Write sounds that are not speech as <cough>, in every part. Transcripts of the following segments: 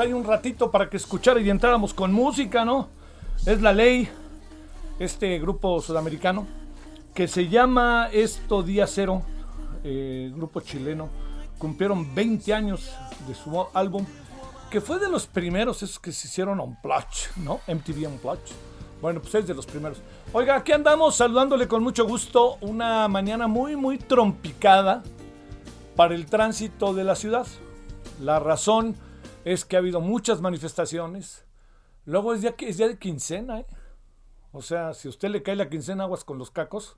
Ahí un ratito para que escuchara y entráramos con música, ¿no? Es la ley, este grupo sudamericano, que se llama Esto Día Cero, eh, grupo chileno. Cumplieron 20 años de su álbum, que fue de los primeros, esos que se hicieron on ¿no? MTV on. Bueno, pues es de los primeros. Oiga, aquí andamos saludándole con mucho gusto una mañana muy, muy trompicada para el tránsito de la ciudad. La razón es que ha habido muchas manifestaciones. Luego es día, es de quincena, ¿eh? O sea, si usted le cae la quincena, aguas con los cacos.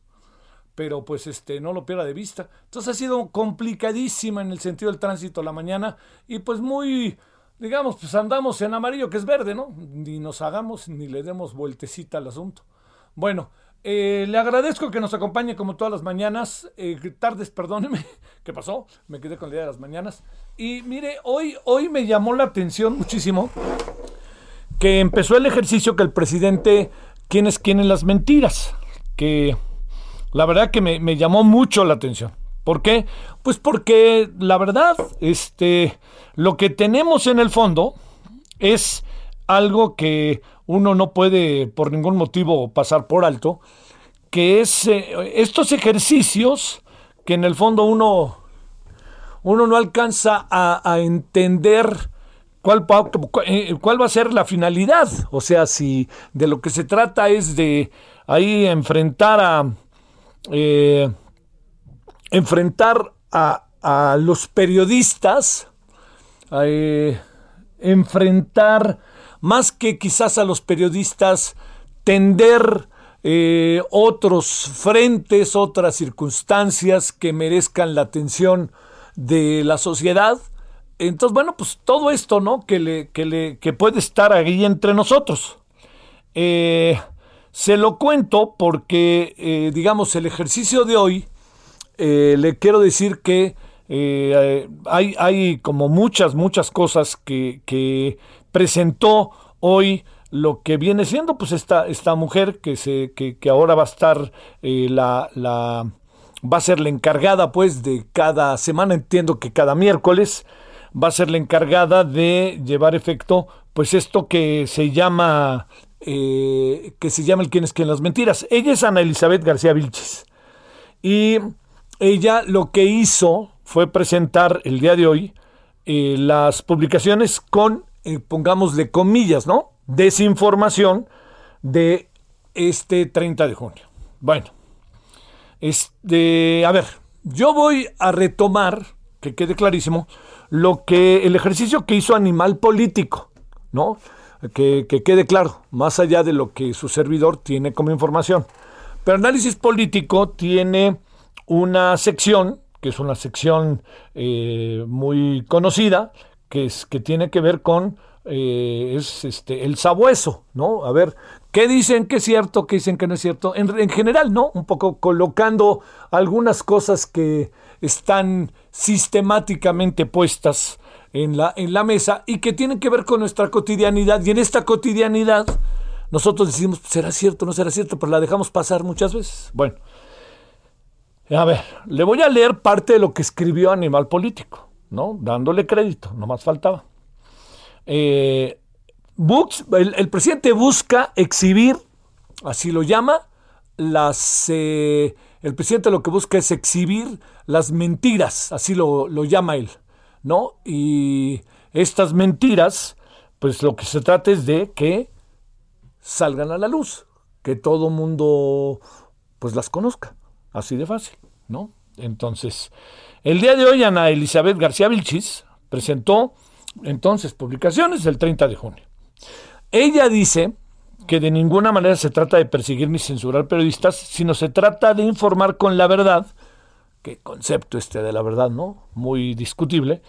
Pero pues este, no lo pierda de vista. Entonces ha sido complicadísima en el sentido del tránsito la mañana. Y pues muy digamos, pues andamos en amarillo, que es verde, ¿no? Ni nos hagamos ni le demos vueltecita al asunto. Bueno, eh, le agradezco que nos acompañe como todas las mañanas, eh, tardes, perdóneme, <laughs> ¿qué pasó? Me quedé con la idea de las mañanas. Y mire, hoy, hoy me llamó la atención muchísimo que empezó el ejercicio que el presidente, ¿quién es quién en las mentiras? Que la verdad que me, me llamó mucho la atención. ¿Por qué? Pues porque la verdad, este, lo que tenemos en el fondo es algo que uno no puede por ningún motivo pasar por alto, que es eh, estos ejercicios que en el fondo uno, uno no alcanza a, entender cuál, eh, cuál va a ser la finalidad. O sea, si de lo que se trata es de ahí enfrentar a... Eh, enfrentar a, a los periodistas, enfrentar más que quizás a los periodistas, tender eh, otros frentes, otras circunstancias que merezcan la atención de la sociedad. Entonces, bueno, pues todo esto, ¿no? Que, le, que, le, que puede estar ahí entre nosotros. Eh, se lo cuento porque, eh, digamos, el ejercicio de hoy, le quiero decir que hay, hay, como muchas, muchas cosas que presentó hoy lo que viene siendo pues esta, esta mujer que, se, que, ahora va a estar eh, la, la, va a ser la encargada pues de cada semana, entiendo que cada miércoles va a ser la encargada de llevar efecto pues esto que se llama eh, que se llama el quién es las mentiras. Ella es Ana Elizabeth García Vilches y ella lo que hizo fue presentar el día de hoy eh, las publicaciones con eh, pongámosle comillas, ¿no? Desinformación de este 30 de junio. Bueno, este, a ver, yo voy a retomar, que quede clarísimo, lo que el ejercicio que hizo Animal Político, ¿no? Que, que, quede claro, más allá de lo que su servidor tiene como información. Pero análisis político tiene una sección, que es una sección eh, muy conocida, que, es, que tiene que ver con eh, es este, el sabueso, ¿no? A ver, ¿qué dicen que es cierto, qué dicen que no es cierto? En, general, ¿no? Un poco colocando algunas cosas que están sistemáticamente puestas en la, en la mesa y que tienen que ver con nuestra cotidianidad. Y en esta cotidianidad nosotros decimos, ¿será cierto, no será cierto? Pero la dejamos pasar muchas veces. Bueno, a ver, le voy a leer parte de lo que escribió Animal Político. ¿No? Dándole crédito, no más faltaba. Eh, el, presidente busca exhibir, así lo llama, las... Eh, el presidente lo que busca es exhibir las mentiras, así lo, lo llama él, ¿no? Y estas mentiras, pues lo que se trata es de que salgan a la luz, que todo mundo pues las conozca, así de fácil, ¿no? Entonces, el día de hoy Ana Elizabeth García Vilchis presentó entonces publicaciones del 30 de junio. Ella dice que de ninguna manera se trata de perseguir ni censurar periodistas, sino se trata de informar con la verdad, que concepto este de la verdad, ¿no? Muy discutible,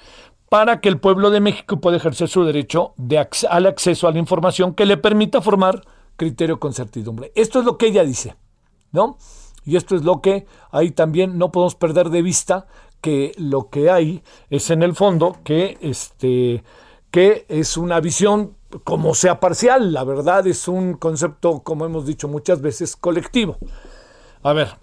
para que el pueblo de México pueda ejercer su derecho de al acceso a la información que le permita formar criterio con certidumbre. Esto es lo que ella dice, ¿no? Y esto es lo que ahí también no podemos perder de vista que lo que hay es en el fondo que, este, que es una visión como sea parcial, la verdad es un concepto, como hemos dicho muchas veces, colectivo. A ver,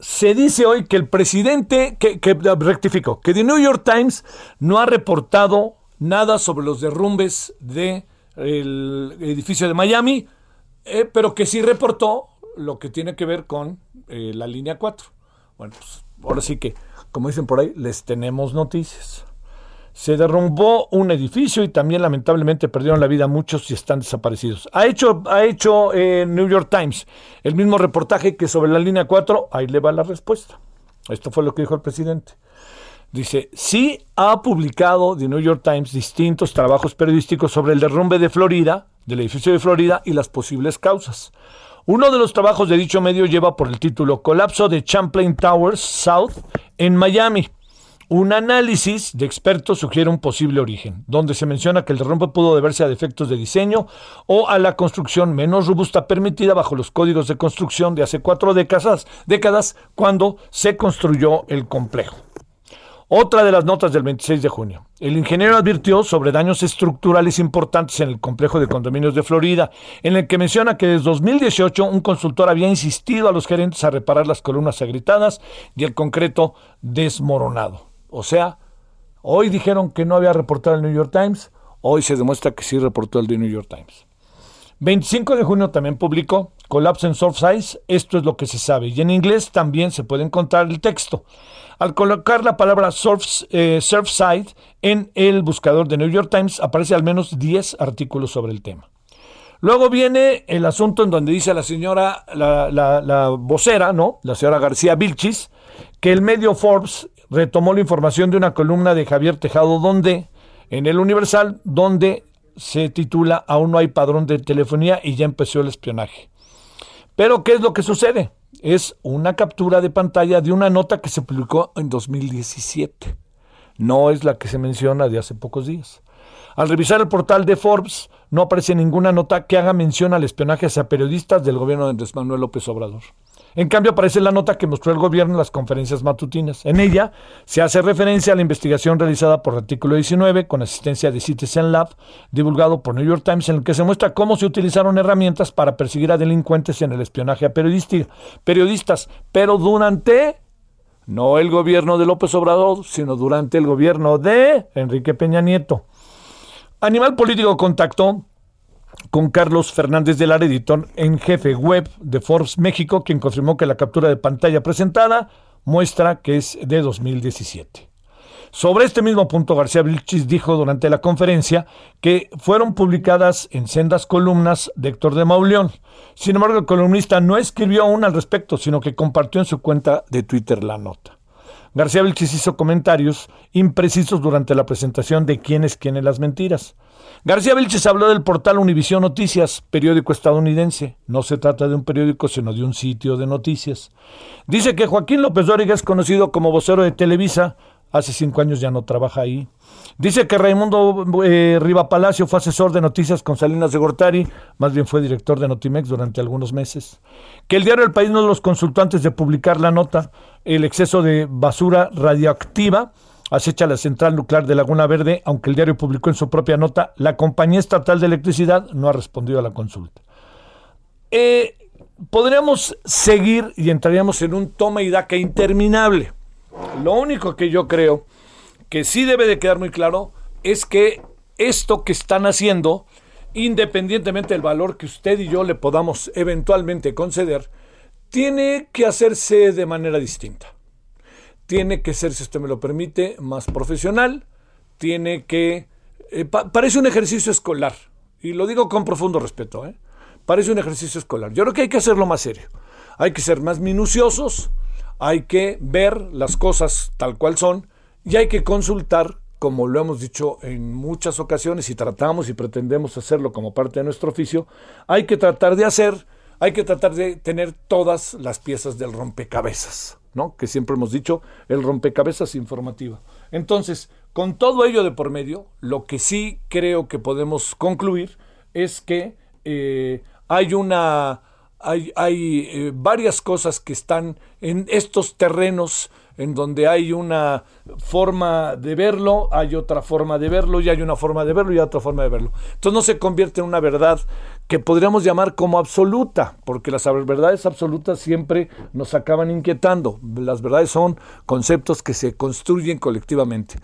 se dice hoy que el presidente, que, que rectifico, que The New York Times no ha reportado nada sobre los derrumbes del edificio de Miami, eh, pero que sí reportó lo que tiene que ver con eh, la línea 4. Bueno, pues ahora sí que, como dicen por ahí, les tenemos noticias. Se derrumbó un edificio y también lamentablemente perdieron la vida muchos y están desaparecidos. Ha hecho, ha hecho eh, New York Times el mismo reportaje que sobre la línea 4. Ahí le va la respuesta. Esto fue lo que dijo el presidente. Dice, sí ha publicado The New York Times distintos trabajos periodísticos sobre el derrumbe de Florida, del edificio de Florida y las posibles causas. Uno de los trabajos de dicho medio lleva por el título Colapso de Champlain Towers South en Miami. Un análisis de expertos sugiere un posible origen, donde se menciona que el derrumbe pudo deberse a defectos de diseño o a la construcción menos robusta permitida bajo los códigos de construcción de hace cuatro décadas, décadas cuando se construyó el complejo. Otra de las notas del 26 de junio. El ingeniero advirtió sobre daños estructurales importantes en el complejo de condominios de Florida, en el que menciona que desde 2018 un consultor había insistido a los gerentes a reparar las columnas agritadas y el concreto desmoronado. O sea, hoy dijeron que no había reportado el New York Times, hoy se demuestra que sí reportó el New York Times. 25 de junio también publicó Collapse en Surfside, esto es lo que se sabe, y en inglés también se puede encontrar el texto. Al colocar la palabra eh, Surfside en el buscador de New York Times, aparece al menos 10 artículos sobre el tema. Luego viene el asunto en donde dice la señora, la, vocera, ¿no? La señora García Vilchis, que el medio Forbes retomó la información de una columna de Javier Tejado, donde, en el Universal, donde se titula Aún no hay padrón de telefonía y ya empezó el espionaje. Pero, ¿qué es lo que sucede? Es una captura de pantalla de una nota que se publicó en 2017. No es la que se menciona de hace pocos días. Al revisar el portal de Forbes, no aparece ninguna nota que haga mención al espionaje hacia periodistas del gobierno de Andrés Manuel López Obrador. En cambio, aparece la nota que mostró el gobierno en las conferencias matutinas. En ella se hace referencia a la investigación realizada por artículo 19 con asistencia de Citizen Lab, divulgado por New York Times, en el que se muestra cómo se utilizaron herramientas para perseguir a delincuentes en el espionaje a periodistas, pero durante no el gobierno de López Obrador, sino durante el gobierno de Enrique Peña Nieto. Animal Político contactó con Carlos Fernández de Lara, en jefe web de Forbes México, quien confirmó que la captura de pantalla presentada muestra que es de 2017. Sobre este mismo punto, García Vilchis dijo durante la conferencia que fueron publicadas en sendas columnas de Héctor de Mauleón. Sin embargo, el columnista no escribió aún al respecto, sino que compartió en su cuenta de Twitter la nota. García Vilchis hizo comentarios imprecisos durante la presentación de quién es quién en las mentiras. García Vilches habló del portal Univisión Noticias, periódico estadounidense. No se trata de un periódico, sino de un sitio de noticias. Dice que Joaquín López Dóriga es conocido como vocero de Televisa. Hace cinco años ya no trabaja ahí. Dice que Raimundo eh, Riva Palacio fue asesor de noticias con Salinas de Gortari, más bien fue director de Notimex durante algunos meses. Que el diario El País no los consultantes de publicar la nota, el exceso de basura radioactiva acecha la central nuclear de Laguna Verde, aunque el diario publicó en su propia nota, la compañía estatal de electricidad no ha respondido a la consulta. Eh, podríamos seguir y entraríamos en un toma y daca interminable. Lo único que yo creo que sí debe de quedar muy claro es que esto que están haciendo, independientemente del valor que usted y yo le podamos eventualmente conceder, tiene que hacerse de manera distinta tiene que ser, si usted me lo permite, más profesional, tiene que... Eh, parece un ejercicio escolar, y lo digo con profundo respeto, ¿eh? parece un ejercicio escolar. Yo creo que hay que hacerlo más serio, hay que ser más minuciosos, hay que ver las cosas tal cual son y hay que consultar, como lo hemos dicho en muchas ocasiones y tratamos y pretendemos hacerlo como parte de nuestro oficio, hay que tratar de hacer, hay que tratar de tener todas las piezas del rompecabezas. ¿No? Que siempre hemos dicho, el rompecabezas informativo. Entonces, con todo ello de por medio, lo que sí creo que podemos concluir es que eh, hay una hay, hay eh, varias cosas que están en estos terrenos en donde hay una forma de verlo, hay otra forma de verlo, y hay una forma de verlo y otra forma de verlo. Entonces no se convierte en una verdad que podríamos llamar como absoluta, porque las verdades absolutas siempre nos acaban inquietando. Las verdades son conceptos que se construyen colectivamente.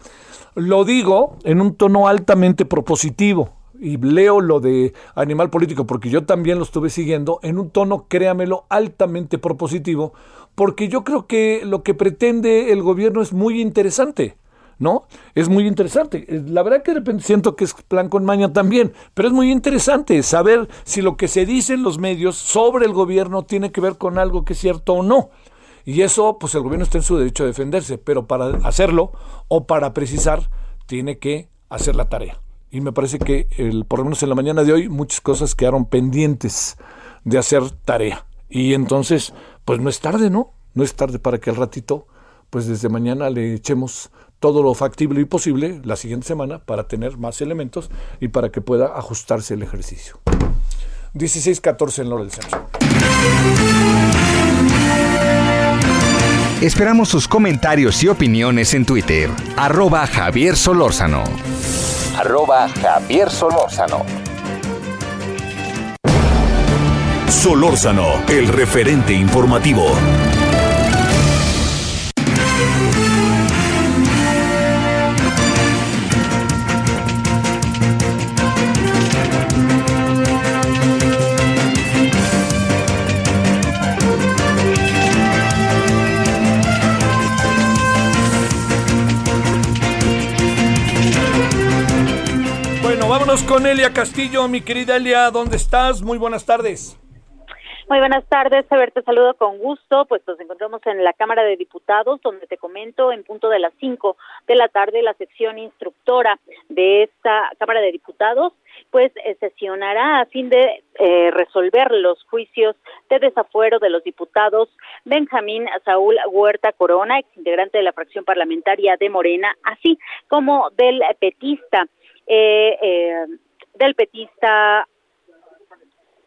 Lo digo en un tono altamente propositivo, y leo lo de Animal Político porque yo también lo estuve siguiendo en un tono, créamelo, altamente propositivo, porque yo creo que lo que pretende el gobierno es muy interesante. ¿no? Es muy interesante. Eh, la verdad que de repente siento que es plan con maña también, pero es muy interesante saber si lo que se dice en los medios sobre el gobierno tiene que ver con algo que es cierto o no. Y eso, pues el gobierno está en su derecho a defenderse, pero para hacerlo o para precisar, tiene que hacer la tarea. Y me parece que, el, por lo menos en la mañana de hoy, muchas cosas quedaron pendientes de hacer tarea. Y entonces, pues no es tarde, ¿no? No es tarde para que al ratito, pues desde mañana le echemos todo lo factible y posible la siguiente semana para tener más elementos y para que pueda ajustarse el ejercicio. 16-14 en Lora del Centro. Esperamos sus comentarios y opiniones en Twitter. Arroba Javier Solórzano. Arroba Javier Solórzano. Solórzano, el referente informativo. Bueno, vámonos con Elia Castillo, mi querida Elia, ¿dónde estás? Muy buenas tardes. Muy buenas tardes, a ver, te saludo con gusto, pues nos encontramos en la Cámara de Diputados, donde te comento en punto de las 5 de la tarde la sección instructora de esta Cámara de Diputados, pues eh, sesionará a fin de eh, resolver los juicios de desafuero de los diputados Benjamín Saúl Huerta Corona, ex integrante de la fracción parlamentaria de Morena, así como del petista, eh, eh, del petista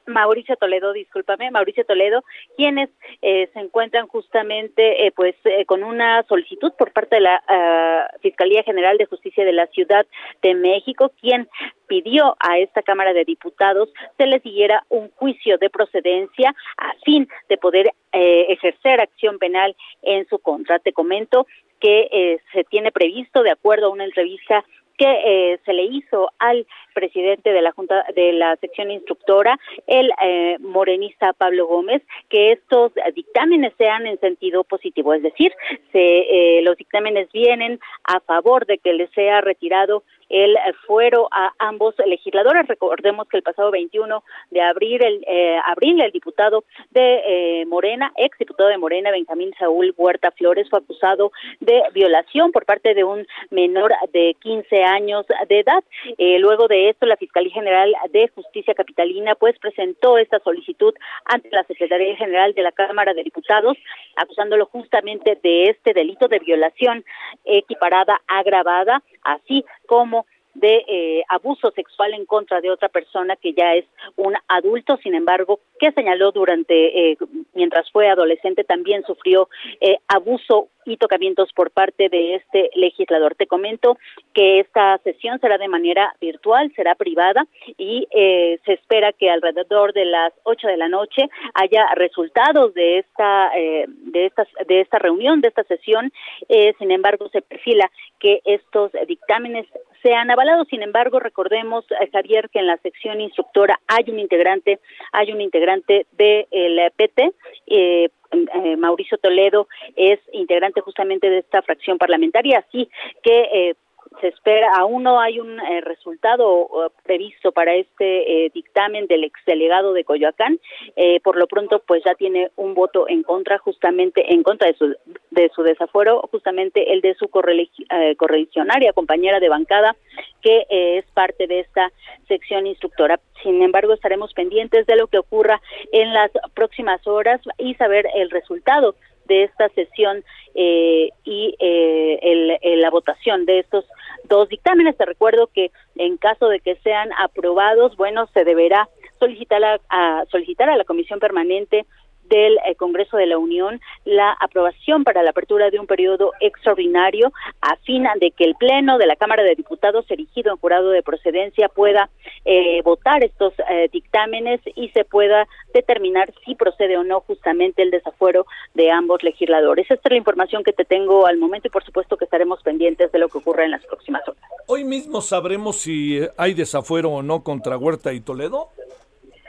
Mauricio Toledo, discúlpame, Mauricio Toledo, quienes eh, se encuentran justamente eh, pues eh, con una solicitud por parte de la uh, Fiscalía General de Justicia de la Ciudad de México, quien pidió a esta Cámara de Diputados se le siguiera un juicio de procedencia a fin de poder eh, ejercer acción penal en su contra. Te comento que eh, se tiene previsto, de acuerdo a una entrevista que eh, se le hizo al presidente de la Junta de la sección instructora, el eh, morenista Pablo Gómez, que estos dictámenes sean en sentido positivo, es decir, se, eh, los dictámenes vienen a favor de que le sea retirado el fuero a ambos legisladores. Recordemos que el pasado 21 de abril, el, eh, abril, el diputado de eh, Morena, ex diputado de Morena, Benjamín Saúl Huerta Flores, fue acusado de violación por parte de un menor de 15 años de edad. Eh, luego de esto, la Fiscalía General de Justicia Capitalina pues presentó esta solicitud ante la Secretaría General de la Cámara de Diputados, acusándolo justamente de este delito de violación equiparada agravada, así como de eh, abuso sexual en contra de otra persona que ya es un adulto, sin embargo, que señaló durante, eh, mientras fue adolescente, también sufrió eh, abuso y tocamientos por parte de este legislador. Te comento que esta sesión será de manera virtual, será privada y eh, se espera que alrededor de las ocho de la noche haya resultados de esta eh, de esta de esta reunión, de esta sesión. Eh, sin embargo, se perfila que estos dictámenes sean avalados. Sin embargo, recordemos, Javier, que en la sección instructora hay un integrante, hay un integrante del de PT, eh, eh, Mauricio Toledo es integrante justamente de esta fracción parlamentaria, así que eh, se espera, aún no hay un eh, resultado previsto para este eh, dictamen del exdelegado de Coyoacán, eh, por lo pronto pues ya tiene un voto en contra, justamente en contra de su, de su desafuero, justamente el de su correligionaria, compañera de bancada, que es parte de esta sección instructora. Sin embargo, estaremos pendientes de lo que ocurra en las próximas horas y saber el resultado de esta sesión eh, y eh, el, la votación de estos dos dictámenes. Te recuerdo que en caso de que sean aprobados, bueno, se deberá solicitar a, solicitar a la Comisión Permanente del eh, Congreso de la Unión la aprobación para la apertura de un periodo extraordinario a fin de que el Pleno de la Cámara de Diputados, erigido en jurado de procedencia, pueda eh, votar estos eh, dictámenes y se pueda determinar si procede o no justamente el desafuero de ambos legisladores. Esta es la información que te tengo al momento y por supuesto que estaremos pendientes de lo que ocurra en las próximas horas. Hoy mismo sabremos si hay desafuero o no contra Huerta y Toledo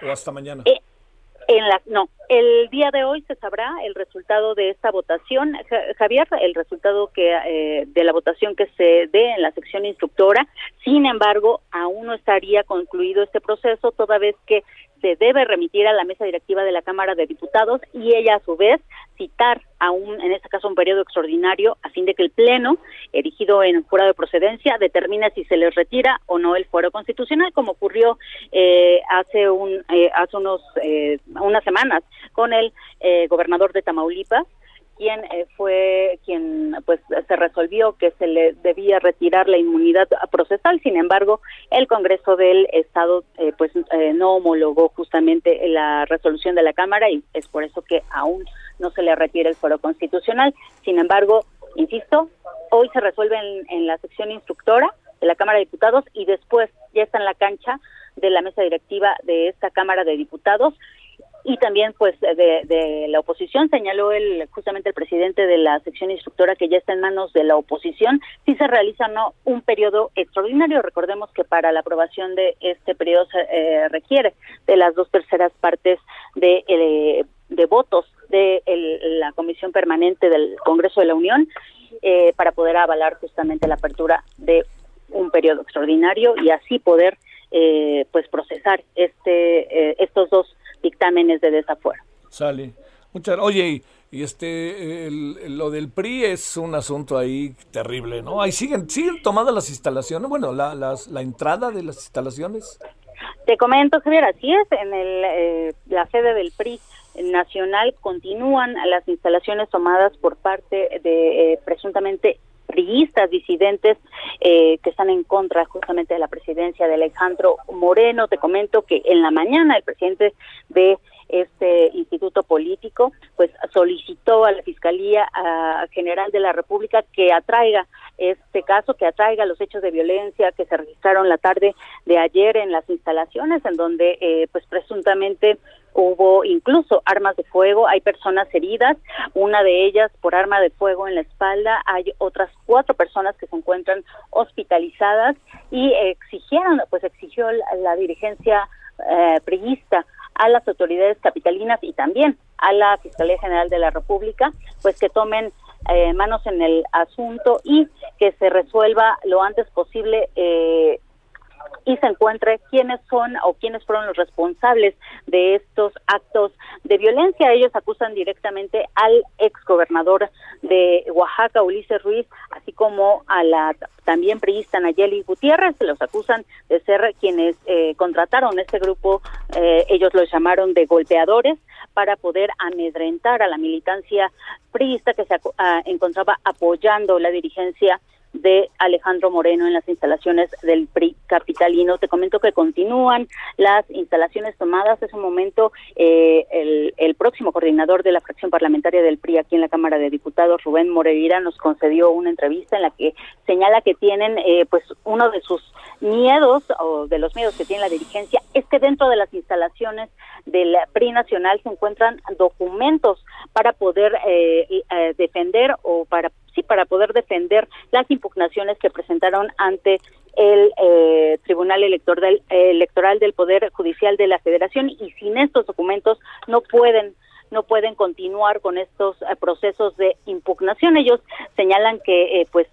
o hasta mañana. Eh, en la, no, el día de hoy se sabrá el resultado de esta votación, Javier, el resultado que eh, de la votación que se dé en la sección instructora. Sin embargo, aún no estaría concluido este proceso, toda vez que se debe remitir a la mesa directiva de la Cámara de Diputados y ella a su vez citar a un, en este caso, un periodo extraordinario a fin de que el Pleno, erigido en jurado de procedencia, determine si se les retira o no el fuero constitucional, como ocurrió eh, hace un eh, hace unos eh, unas semanas con el eh, gobernador de Tamaulipas, quien eh, fue quien pues se resolvió que se le debía retirar la inmunidad procesal. Sin embargo el Congreso del Estado eh, pues eh, no homologó justamente la resolución de la Cámara y es por eso que aún no se le retira el foro constitucional. Sin embargo insisto hoy se resuelve en, en la sección instructora de la Cámara de Diputados y después ya está en la cancha de la mesa directiva de esta Cámara de Diputados y también pues de, la oposición señaló el justamente el presidente de la sección instructora que ya está en manos de la oposición. Si se realiza no un periodo extraordinario. Recordemos que para la aprobación de este periodo se eh, requiere de las dos terceras partes de eh, de votos de la comisión permanente del Congreso de la Unión eh, para poder avalar justamente la apertura de un periodo extraordinario y así poder pues procesar este estos dos dictámenes de desafuero. Sale. Muchas, oye, y este, lo del PRI es un asunto ahí terrible, ¿no? Ahí siguen, siguen tomadas las instalaciones, bueno, la, las, la entrada de las instalaciones. Te comento, Javier, así es, en el, eh, la sede del PRI nacional continúan las instalaciones tomadas por parte de eh, presuntamente priistas disidentes eh, que están en contra justamente de la presidencia de Alejandro Moreno. Te comento que en la mañana el presidente de este instituto político pues solicitó a la Fiscalía General de la República que atraiga este caso, que atraiga los hechos de violencia que se registraron la tarde de ayer en las instalaciones en donde eh, pues presuntamente hubo incluso armas de fuego, hay personas heridas, una de ellas por arma de fuego en la espalda, hay otras cuatro personas que se encuentran hospitalizadas y exigieron, pues exigió la, dirigencia eh, priista a las autoridades capitalinas y también a la Fiscalía General de la República, pues que tomen eh, manos en el asunto y que se resuelva lo antes posible eh, y se encuentre quiénes son o quiénes fueron los responsables de estos actos de violencia. Ellos acusan directamente al exgobernador de Oaxaca, Ulises Ruiz, así como a la también priista Nayeli Gutiérrez, los acusan de ser quienes eh, contrataron este grupo, eh, ellos los llamaron de golpeadores, para poder amedrentar a la militancia priista que se ah, encontraba apoyando la dirigencia de Alejandro Moreno en las instalaciones del PRI capitalino. Te comento que continúan las instalaciones tomadas. Es un momento eh, el, el, próximo coordinador de la fracción parlamentaria del PRI aquí en la Cámara de Diputados, Rubén Moreira, nos concedió una entrevista en la que señala que tienen eh, pues uno de sus miedos o de los miedos que tiene la dirigencia es que dentro de las instalaciones del PRI nacional se encuentran documentos para poder eh, defender o para sí para poder defender las impugnaciones que presentaron ante el eh, Tribunal Electoral, Electoral del Poder Judicial de la Federación y sin estos documentos no pueden no pueden continuar con estos eh, procesos de impugnación. Ellos señalan que eh, pues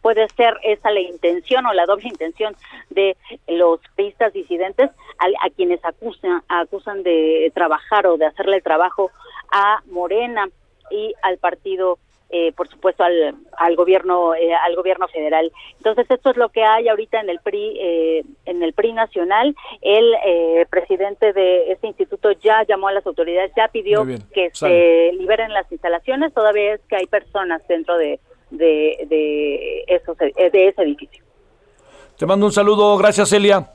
puede ser esa la intención o la doble intención de los pistas disidentes a, a, quienes acusan acusan de trabajar o de hacerle trabajo a Morena y al partido eh, por supuesto al, al gobierno eh, al gobierno federal. Entonces esto es lo que hay ahorita en el PRI eh, en el PRI nacional. El presidente de este instituto ya llamó a las autoridades ya pidió que se liberen las instalaciones. Todavía es que hay personas dentro de de de, esos, de ese edificio. Te mando un saludo. Gracias Celia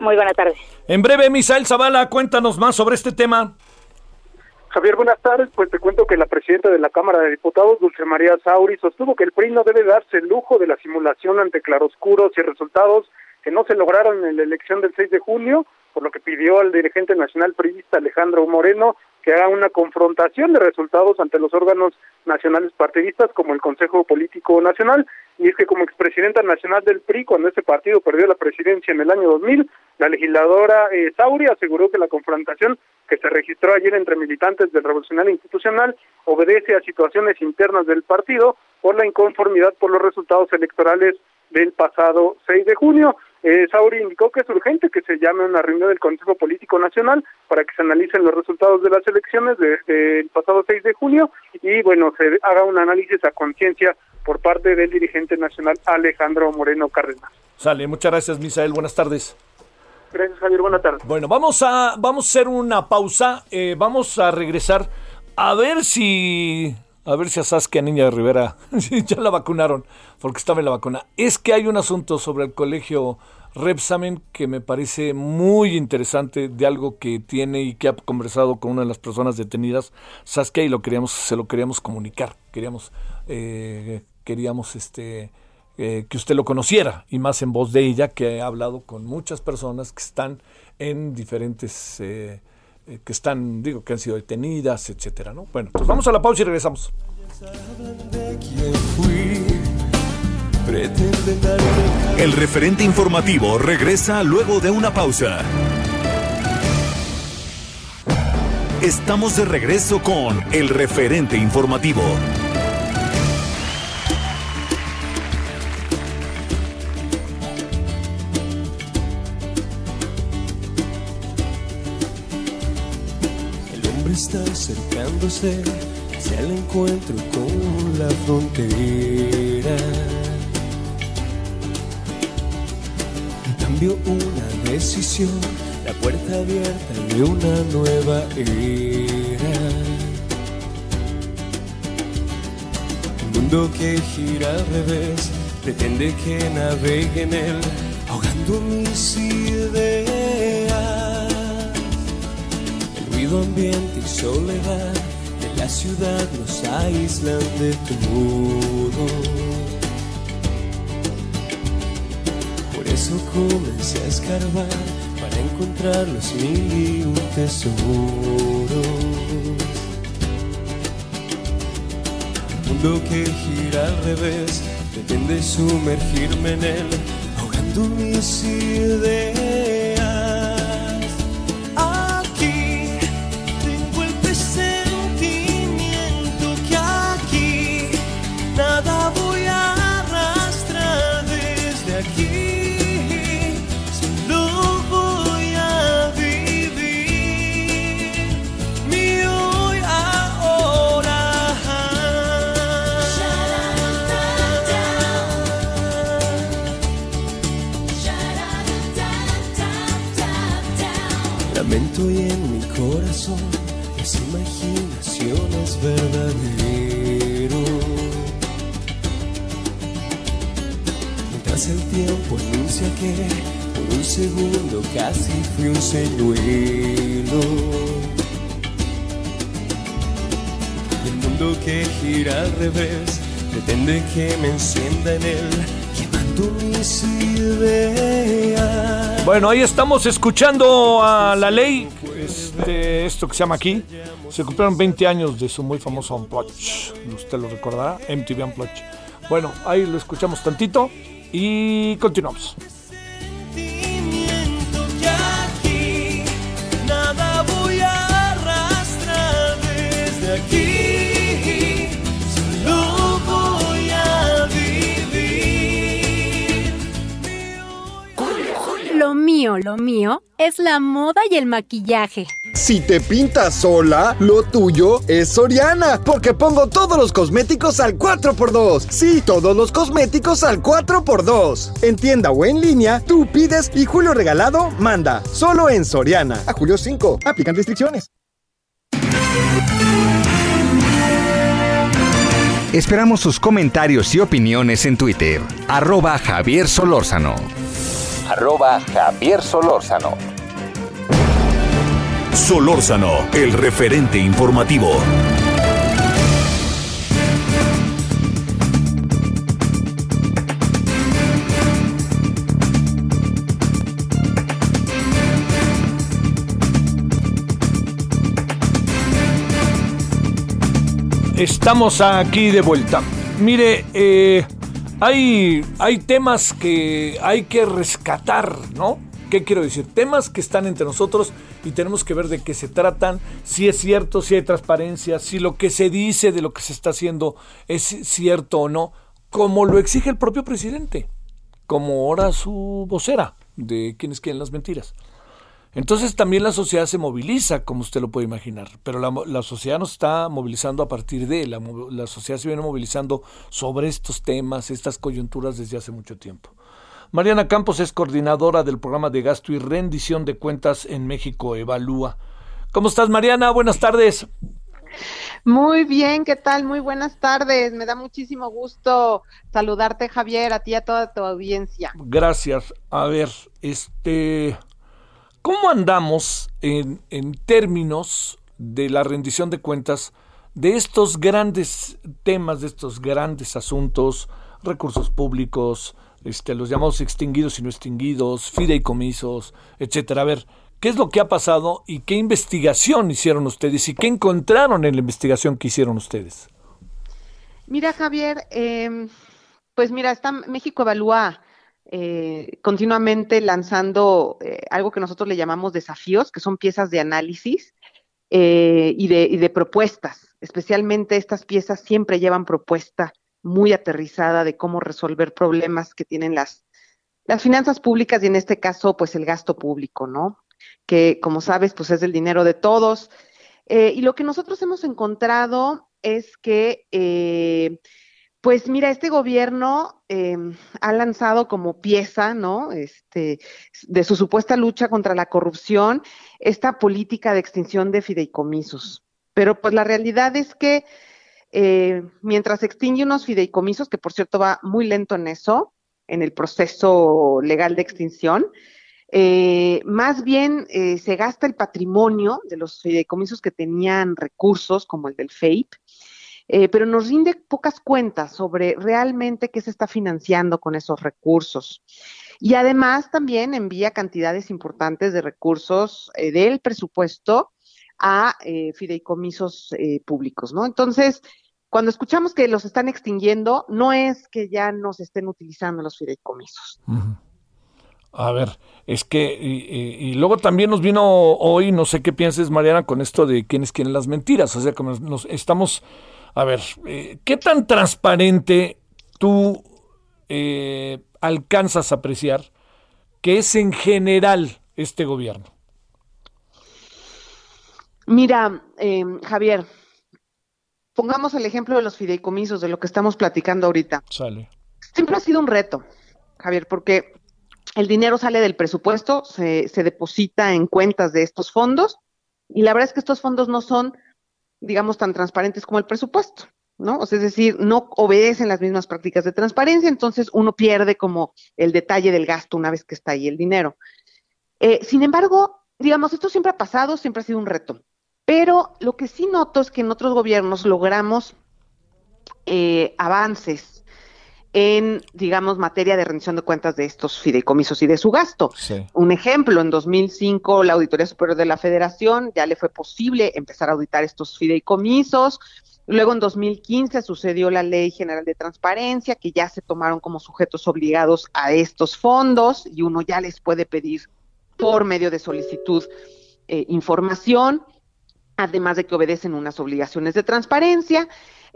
muy buenas tardes en breve Misael Zavala cuéntanos más sobre este tema Javier, buenas tardes. Pues te cuento que la presidenta de la Cámara de Diputados, Dulce María Sauri, sostuvo que el PRI no debe darse el lujo de la simulación ante claroscuros y resultados que no se lograron en la elección del 6 de junio, por lo que pidió al dirigente nacional priista Alejandro Moreno que haga una confrontación de resultados ante los órganos nacionales partidistas como el Consejo Político Nacional y es que como expresidenta nacional del PRI cuando ese partido perdió la presidencia en el año 2000 la legisladora eh, Sauri aseguró que la confrontación que se registró ayer entre militantes del Revolucionario Institucional obedece a situaciones internas del partido por la inconformidad por los resultados electorales del pasado 6 de junio. Eh, Sauri indicó que es urgente que se llame a una reunión del Consejo Político Nacional para que se analicen los resultados de las elecciones del de, pasado 6 de junio y, bueno, se haga un análisis a conciencia por parte del dirigente nacional Alejandro Moreno Cárdenas. Sale, muchas gracias, Misael. Buenas tardes. Gracias, Javier. Buenas tardes. Bueno, vamos a, vamos a hacer una pausa. Eh, vamos a regresar a ver si A ver si a Saskia Niña de Rivera <laughs> ya la vacunaron, porque estaba en la vacuna. Es que hay un asunto sobre el colegio Repsamen que me parece muy interesante de algo que tiene y que ha conversado con una de las personas detenidas, Saskia, y lo queríamos, se lo queríamos comunicar. Queríamos, eh, queríamos este, eh, que usted lo conociera, y más en voz de ella, que ha hablado con muchas personas que están en diferentes, eh, que están, digo, que han sido detenidas, etcétera, ¿no? Bueno, pues vamos a la pausa y regresamos. El referente informativo regresa luego de una pausa. Estamos de regreso con el referente informativo. El hombre está acercándose hacia el encuentro con la frontera. Cambio una decisión, la puerta abierta de una nueva era. El mundo que gira al revés pretende que navegue en él, ahogando mis ideas. El ruido ambiente y soledad de la ciudad nos aíslan de todo. Comencé a escarbar para encontrar los mil y un tesoros. El mundo que gira al revés pretende sumergirme en él, ahogando mis ideas. Que por un segundo casi fui un señuelo. Y el mundo que gira al revés pretende que me encienda en él, quemando mis ideas. Bueno, ahí estamos escuchando a la ley, este, esto que se llama aquí. Se cumplieron 20 años de su muy famoso Unplugged. Usted lo recordará, MTV Unplugged. Bueno, ahí lo escuchamos tantito y continuamos. Aquí. Solo voy a vivir. Lo mío, lo mío es la moda y el maquillaje. Si te pintas sola, lo tuyo es Soriana, porque pongo todos los cosméticos al 4x2. Sí, todos los cosméticos al 4x2. En tienda o en línea, tú pides y Julio Regalado manda. Solo en Soriana. A julio 5. Aplican restricciones. Esperamos sus comentarios y opiniones en Twitter. Arroba Javier Solórzano. Arroba Javier Solórzano. Solórzano, el referente informativo. Estamos aquí de vuelta. Mire, eh, hay, hay temas que hay que rescatar, ¿no? ¿Qué quiero decir? Temas que están entre nosotros y tenemos que ver de qué se tratan, si es cierto, si hay transparencia, si lo que se dice de lo que se está haciendo es cierto o no, como lo exige el propio presidente, como ahora su vocera de quienes quieren las mentiras. Entonces también la sociedad se moviliza, como usted lo puede imaginar, pero la, sociedad no está movilizando a partir de, la, la sociedad se viene movilizando sobre estos temas, estas coyunturas desde hace mucho tiempo. Mariana Campos es coordinadora del programa de gasto y rendición de cuentas en México Evalúa. ¿Cómo estás, Mariana? Buenas tardes. Muy bien, ¿qué tal? Muy buenas tardes. Me da muchísimo gusto saludarte, Javier, a ti y a toda tu audiencia. Gracias. A ver, este, ¿cómo andamos en, en términos de la rendición de cuentas de estos grandes temas, de estos grandes asuntos, recursos públicos, este, los llamados extinguidos y no extinguidos, fideicomisos, etcétera? A ver, ¿Qué es lo que ha pasado y qué investigación hicieron ustedes y qué encontraron en la investigación que hicieron ustedes? Mira, Javier, eh, pues mira, está, México evalúa eh, continuamente lanzando eh, algo que nosotros le llamamos desafíos, que son piezas de análisis eh, y, de, y de propuestas. Especialmente estas piezas siempre llevan propuesta muy aterrizada de cómo resolver problemas que tienen las, las finanzas públicas y en este caso, pues el gasto público, ¿no? que como sabes, pues es el dinero de todos. Y lo que nosotros hemos encontrado es que, pues mira, este gobierno eh, ha lanzado como pieza, ¿no? Este, de su supuesta lucha contra la corrupción, esta política de extinción de fideicomisos. Pero pues la realidad es que mientras extingue unos fideicomisos, que por cierto va muy lento en eso, en el proceso legal de extinción, eh, más bien eh, se gasta el patrimonio de los fideicomisos que tenían recursos, como el del FEIP, eh, pero nos rinde pocas cuentas sobre realmente qué se está financiando con esos recursos. Y además también envía cantidades importantes de recursos del presupuesto a fideicomisos públicos, ¿no? Entonces, cuando escuchamos que los están extinguiendo, no es que ya no se estén utilizando los fideicomisos. A ver, es que, y, luego también nos vino hoy, no sé qué pienses, Mariana, con esto de quiénes quieren las mentiras. O sea, como nos estamos, a ver, eh, ¿qué tan transparente tú eh, alcanzas a apreciar que es en general este gobierno? Mira, eh, Javier, pongamos el ejemplo de los fideicomisos, de lo que estamos platicando ahorita. Sale. Siempre ha sido un reto, Javier, porque el dinero sale del presupuesto, se, se, deposita en cuentas de estos fondos y la verdad es que estos fondos no son, digamos, tan transparentes como el presupuesto, ¿no? O sea, es decir, no obedecen las mismas prácticas de transparencia, entonces uno pierde como el detalle del gasto una vez que está ahí el dinero. Eh, sin embargo, digamos, esto siempre ha pasado, siempre ha sido un reto, pero lo que sí noto es que en otros gobiernos logramos eh, avances en, digamos, materia de rendición de cuentas de estos fideicomisos y de su gasto. Un ejemplo, en 2005 la Auditoría Superior de la Federación ya le fue posible empezar a auditar estos fideicomisos. Luego en 2015 sucedió la Ley General de Transparencia, que ya se tomaron como sujetos obligados a estos fondos y uno ya les puede pedir por medio de solicitud eh, información, además de que obedecen unas obligaciones de transparencia.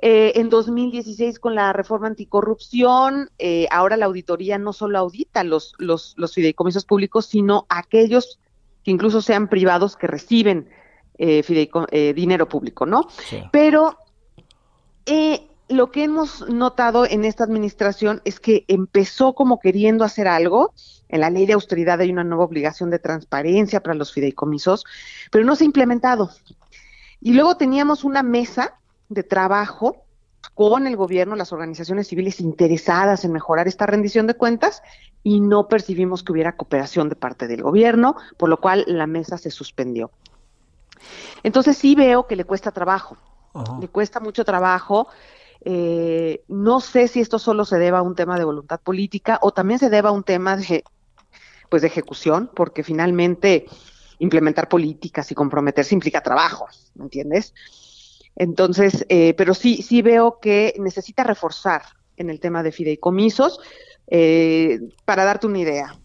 Eh, en 2016 con la reforma anticorrupción, eh, ahora la auditoría no solo audita los, los, los fideicomisos públicos, sino aquellos que incluso sean privados que reciben eh, eh dinero público, ¿no? Pero lo que hemos notado en esta administración es que empezó como queriendo hacer algo. En la ley de austeridad hay una nueva obligación de transparencia para los fideicomisos, pero no se ha implementado. Y luego teníamos una mesa de trabajo con el gobierno, las organizaciones civiles interesadas en mejorar esta rendición de cuentas y no percibimos que hubiera cooperación de parte del gobierno, por lo cual la mesa se suspendió. Entonces sí veo que le cuesta trabajo, le cuesta mucho trabajo. Eh, no sé si esto solo se deba a un tema de voluntad política o también se deba a un tema de, pues, de ejecución, porque finalmente implementar políticas y comprometerse implica trabajo, ¿me entiendes? Entonces, eh, pero sí, sí veo que necesita reforzar en el tema de fideicomisos. Eh, para darte una idea,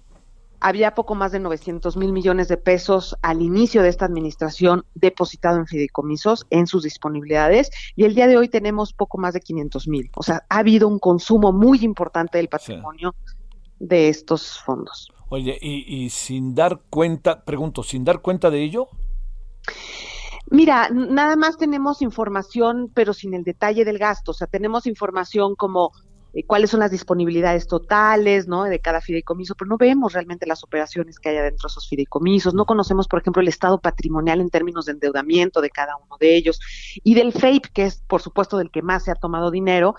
había poco más de 900 mil millones de pesos al inicio de esta administración depositado en fideicomisos en sus disponibilidades y el día de hoy tenemos poco más de 500 mil. O sea, ha habido un consumo muy importante del patrimonio de estos fondos. Oye, y, y sin dar cuenta, pregunto, sin dar cuenta de ello, Mira, nada más tenemos información, pero sin el detalle del gasto. O sea, tenemos información como eh, cuáles son las disponibilidades totales, ¿no? De cada fideicomiso, pero no vemos realmente las operaciones que hay adentro de esos fideicomisos, no conocemos, por ejemplo, el estado patrimonial en términos de endeudamiento de cada uno de ellos y del FAPE, que es, por supuesto, del que más se ha tomado dinero,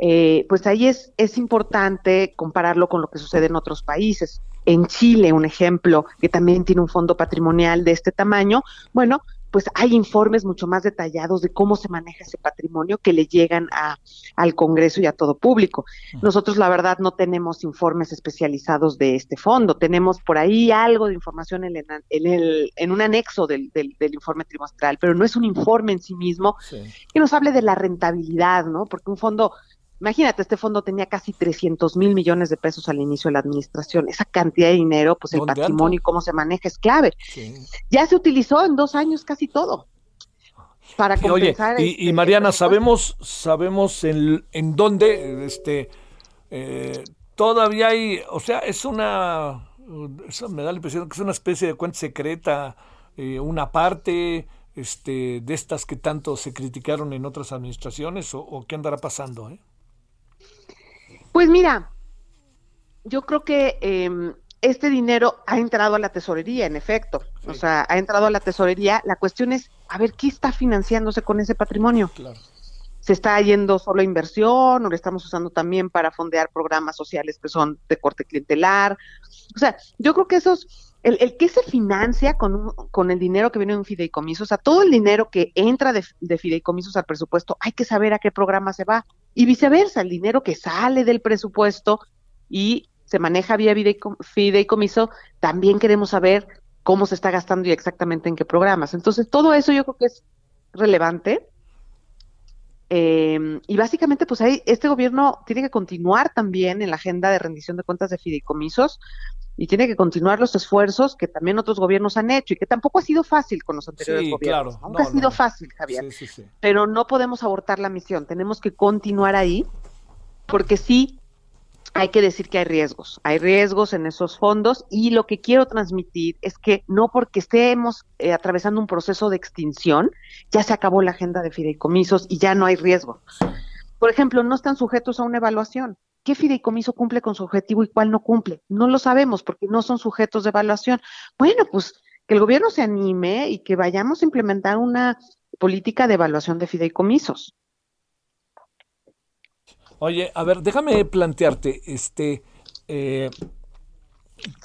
eh, pues ahí es, es importante compararlo con lo que sucede en otros países. En Chile, un ejemplo, que también tiene un fondo patrimonial de este tamaño, bueno, pues hay informes mucho más detallados de cómo se maneja ese patrimonio que le llegan a, al Congreso y a todo público. Nosotros, la verdad, no tenemos informes especializados de este fondo. Tenemos por ahí algo de información en, el, en un anexo del, del, informe trimestral, pero no es un informe en sí mismo que nos hable de la rentabilidad, ¿no? Porque un fondo Imagínate, este fondo tenía casi 300 mil millones de pesos al inicio de la administración. Esa cantidad de dinero, pues el patrimonio y cómo se maneja es clave. Ya se utilizó en dos años casi todo. Para compensar. Oye, y, este, Mariana, sabemos, sabemos en, en dónde, este, eh, todavía hay, o sea, es una, eso me da la impresión que es una especie de cuenta secreta, eh, una parte, este, de estas que tanto se criticaron en otras administraciones, o, o qué andará pasando, ¿eh? Pues mira, yo creo que eh, este dinero ha entrado a la tesorería, en efecto. O sea, ha entrado a la tesorería. La cuestión es, a ver, ¿qué está financiándose con ese patrimonio? Claro. ¿Se está yendo solo a inversión o lo estamos usando también para fondear programas sociales que son de corte clientelar? O sea, yo creo que esos el, el que se financia con, con el dinero que viene de un fideicomiso, o sea, todo el dinero que entra de, de, fideicomisos al presupuesto, hay que saber a qué programa se va. Y viceversa, el dinero que sale del presupuesto y se maneja vía fideicomiso, también queremos saber cómo se está gastando y exactamente en qué programas. Entonces, todo eso yo creo que es relevante. Eh, y básicamente, pues ahí este gobierno tiene que continuar también en la agenda de rendición de cuentas de fideicomisos y tiene que continuar los esfuerzos que también otros gobiernos han hecho y que tampoco ha sido fácil con los anteriores gobiernos. Claro. Nunca ha sido fácil, Javier. Pero no podemos abortar la misión, tenemos que continuar ahí porque sí hay que decir que hay riesgos, hay riesgos en esos fondos y lo que quiero transmitir es que no porque estemos eh, atravesando un proceso de extinción, ya se acabó la agenda de fideicomisos y ya no hay riesgo. Por ejemplo, no están sujetos a una evaluación qué fideicomiso cumple con su objetivo y cuál no cumple. No lo sabemos porque no son sujetos de evaluación. Bueno, pues que el gobierno se anime y que vayamos a implementar una política de evaluación de fideicomisos. Oye, a ver, déjame plantearte, este, eh,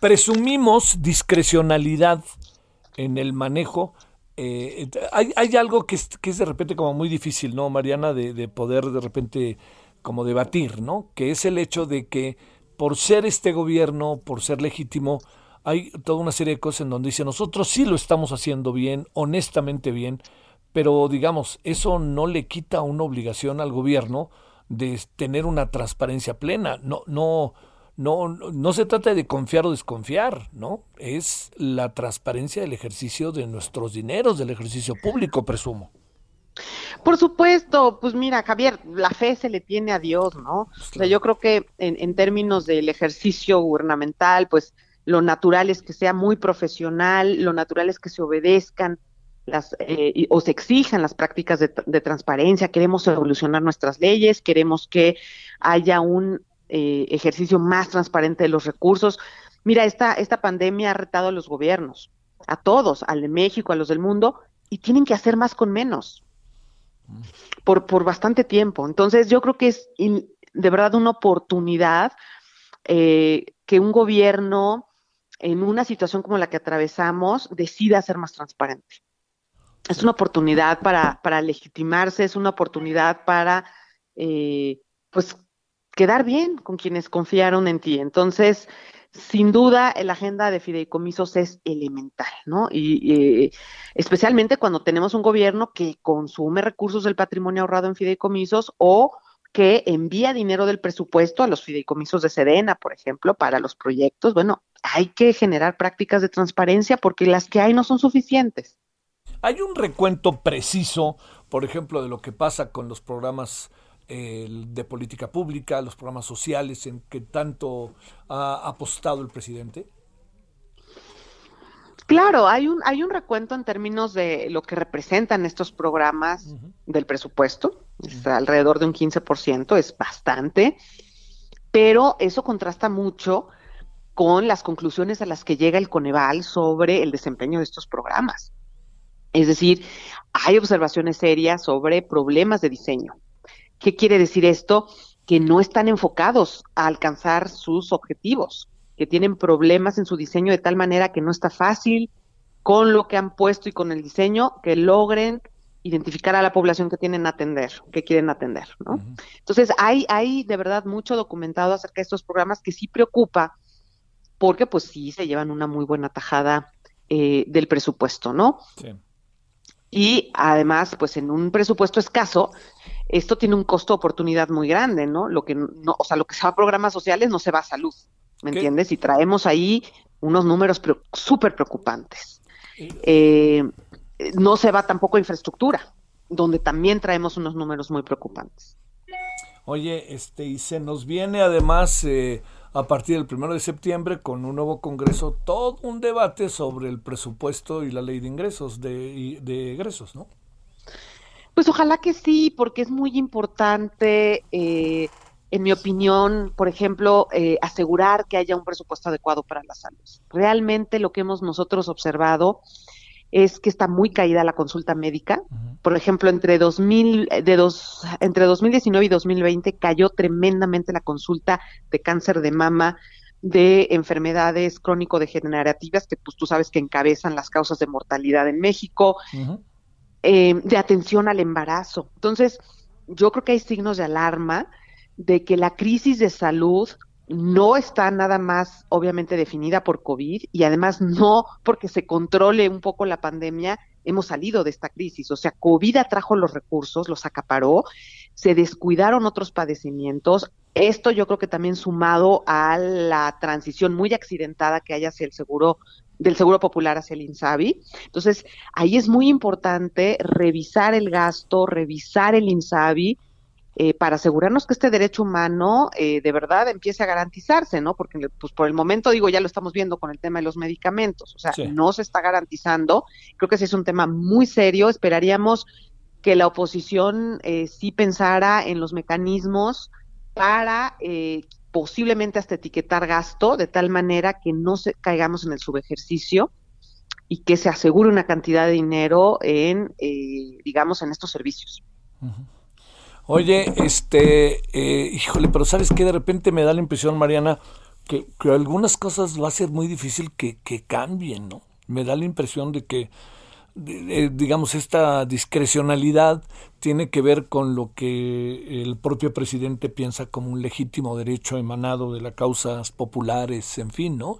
presumimos discrecionalidad en el manejo. Eh, hay, algo que es, de repente como muy difícil, ¿no, Mariana? De poder de repente como debatir, ¿no? Que es el hecho de que por ser este gobierno, por ser legítimo, hay toda una serie de cosas en donde dice nosotros sí lo estamos haciendo bien, honestamente bien, pero digamos, eso no le quita una obligación al gobierno de tener una transparencia plena. No, no, no, no se trata de confiar o desconfiar, ¿no? Es la transparencia del ejercicio de nuestros dineros, del ejercicio público, presumo. Por supuesto, pues mira, Javier, la fe se le tiene a Dios, ¿no? Pues o sea, yo creo que en, en, términos del ejercicio gubernamental, pues lo natural es que sea muy profesional, lo natural es que se obedezcan las eh, o se exijan las prácticas de, de, transparencia, queremos evolucionar nuestras leyes, queremos que haya un eh, ejercicio más transparente de los recursos. Mira, esta, esta pandemia ha retado a los gobiernos, a todos, al de México, a los del mundo, y tienen que hacer más con menos por, por bastante tiempo. Entonces yo creo que es de verdad una oportunidad eh, que un gobierno en una situación como la que atravesamos decida ser más transparente. Es una oportunidad para, para legitimarse, es una oportunidad para eh, pues quedar bien con quienes confiaron en ti. Entonces, sin duda la agenda de fideicomisos es elemental, ¿no? Y, especialmente cuando tenemos un gobierno que consume recursos del patrimonio ahorrado en fideicomisos o que envía dinero del presupuesto a los fideicomisos de Sedena, por ejemplo, para los proyectos. Bueno, hay que generar prácticas de transparencia porque las que hay no son suficientes. Hay un recuento preciso, por ejemplo, de lo que pasa con los programas de política pública, los programas sociales en que tanto ha apostado el presidente? Claro, hay un, hay un recuento en términos de lo que representan estos programas del presupuesto, es alrededor de un 15%, es bastante, pero eso contrasta mucho con las conclusiones a las que llega el Coneval sobre el desempeño de estos programas. Es decir, hay observaciones serias sobre problemas de diseño. ¿Qué quiere decir esto? Que no están enfocados a alcanzar sus objetivos, que tienen problemas en su diseño de tal manera que no está fácil con lo que han puesto y con el diseño que logren identificar a la población que tienen atender, que quieren atender, ¿no? Entonces, hay, hay de verdad mucho documentado acerca de estos programas que sí preocupa, porque pues sí se llevan una muy buena tajada eh, del presupuesto, ¿no? Sí. Y además, pues en un presupuesto escaso, esto tiene un costo oportunidad muy grande, ¿no? Lo que no, o sea, lo que se va a programas sociales no se va a salud, ¿me entiendes? Y traemos ahí unos números súper preocupantes. Eh, no se va tampoco a infraestructura, donde también traemos unos números muy preocupantes. Oye, este, y se nos viene además eh, a partir del primero de septiembre con un nuevo congreso todo un debate sobre el presupuesto y la ley de ingresos, de, de egresos, ¿no? Pues ojalá que sí, porque es muy importante, eh, en mi opinión, por ejemplo, eh, asegurar que haya un presupuesto adecuado para la salud. Realmente lo que hemos nosotros observado es que está muy caída la consulta médica. Por ejemplo, entre 2000, de dos, entre 2019 y 2020 cayó tremendamente la consulta de cáncer de mama, de enfermedades crónico-degenerativas, que pues tú sabes que encabezan las causas de mortalidad en México, eh, de atención al embarazo. Entonces, yo creo que hay signos de alarma de que la crisis de salud no está nada más obviamente definida por COVID y además no porque se controle un poco la pandemia, hemos salido de esta crisis. O sea, COVID atrajo los recursos, los acaparó, se descuidaron otros padecimientos. Esto yo creo que también sumado a la transición muy accidentada que hay hacia el seguro del Seguro Popular hacia el INSABI. Entonces, ahí es muy importante revisar el gasto, revisar el INSABI, eh, para asegurarnos que este derecho humano eh, de verdad empiece a garantizarse, ¿no? Porque pues por el momento, digo, ya lo estamos viendo con el tema de los medicamentos, o sea, no se está garantizando. Creo que ese es un tema muy serio. Esperaríamos que la oposición eh, sí pensara en los mecanismos para eh, posiblemente hasta etiquetar gasto de tal manera que no se caigamos en el subejercicio y que se asegure una cantidad de dinero en, digamos, en estos servicios. Oye, este, eh, híjole, pero ¿sabes qué? De repente me da la impresión, Mariana, que, que algunas cosas va a ser muy difícil que, que cambien, ¿no? Me da la impresión de que, digamos, esta discrecionalidad tiene que ver con lo que el propio presidente piensa como un legítimo derecho emanado de las causas populares, en fin, ¿no?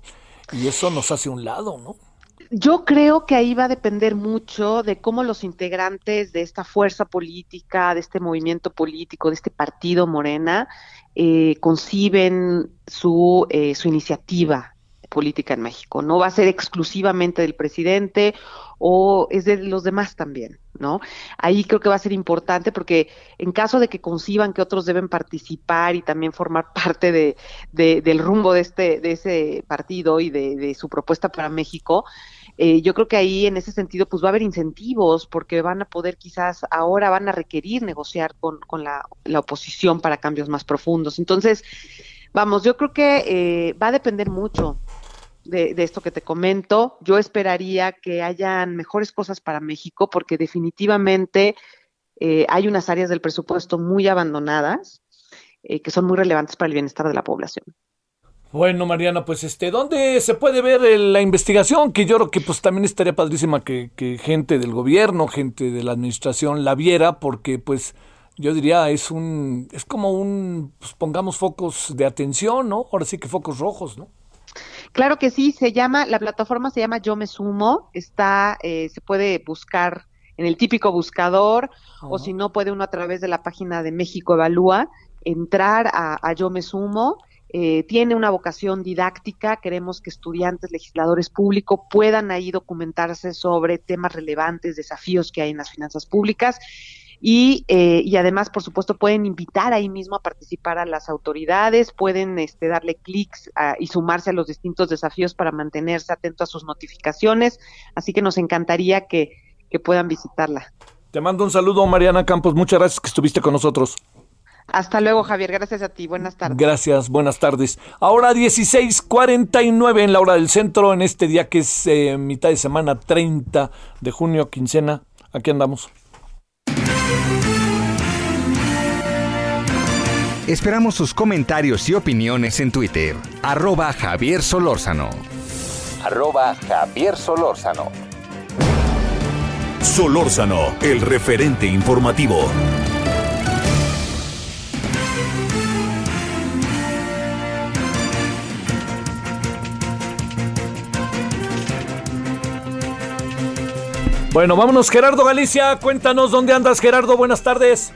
Y eso nos hace un lado, ¿no? Yo creo que ahí va a depender mucho de cómo los integrantes de esta fuerza política, de este movimiento político, de este partido Morena, eh, conciben su, eh, su iniciativa política en México. No va a ser exclusivamente del presidente o es de los demás también, ¿no? Ahí creo que va a ser importante porque en caso de que conciban que otros deben participar y también formar <laughs> parte de, del rumbo de este de ese partido y de, de su propuesta para México, eh, yo creo que ahí en ese sentido pues va a haber incentivos porque van a poder quizás ahora van a requerir negociar con, con la, oposición para cambios más profundos. Entonces, vamos, yo creo que eh, va a depender mucho de, esto que te comento. Yo esperaría que hayan mejores cosas para México porque definitivamente eh, hay unas áreas del presupuesto muy abandonadas que son muy relevantes para el bienestar de la población. Bueno, Mariana, pues este, ¿dónde se puede ver la investigación? Que yo creo que pues también estaría padrísima que, gente del gobierno, gente de la administración la viera, porque pues yo diría es un, es como un, pues pongamos focos de atención, ¿no? Ahora sí que focos rojos, ¿no? Claro que sí, se llama, la plataforma se llama Yo Me Sumo, está, eh, se puede buscar en el típico buscador, o si no puede uno a través de la página de México Evalúa, entrar a, a Yo Me Sumo eh, tiene una vocación didáctica, queremos que estudiantes, legisladores públicos puedan ahí documentarse sobre temas relevantes, desafíos que hay en las finanzas públicas. y, eh, además, por supuesto, pueden invitar ahí mismo a participar a las autoridades, pueden este, darle clics y sumarse a los distintos desafíos para mantenerse atento a sus notificaciones, así que nos encantaría que, que puedan visitarla. Te mando un saludo, Mariana Campos, muchas gracias que estuviste con nosotros. Hasta luego, Javier. Gracias a ti. Buenas tardes. Gracias, buenas tardes. Ahora 16:49 en la hora del centro, en este día que es eh, mitad de semana 30 de junio, quincena. Aquí andamos. Esperamos sus comentarios y opiniones en Twitter. Arroba Javier Solórzano. Arroba Javier Solórzano. Solórzano, el referente informativo. Bueno, vámonos, Gerardo Galicia. Cuéntanos dónde andas, Gerardo. Buenas tardes.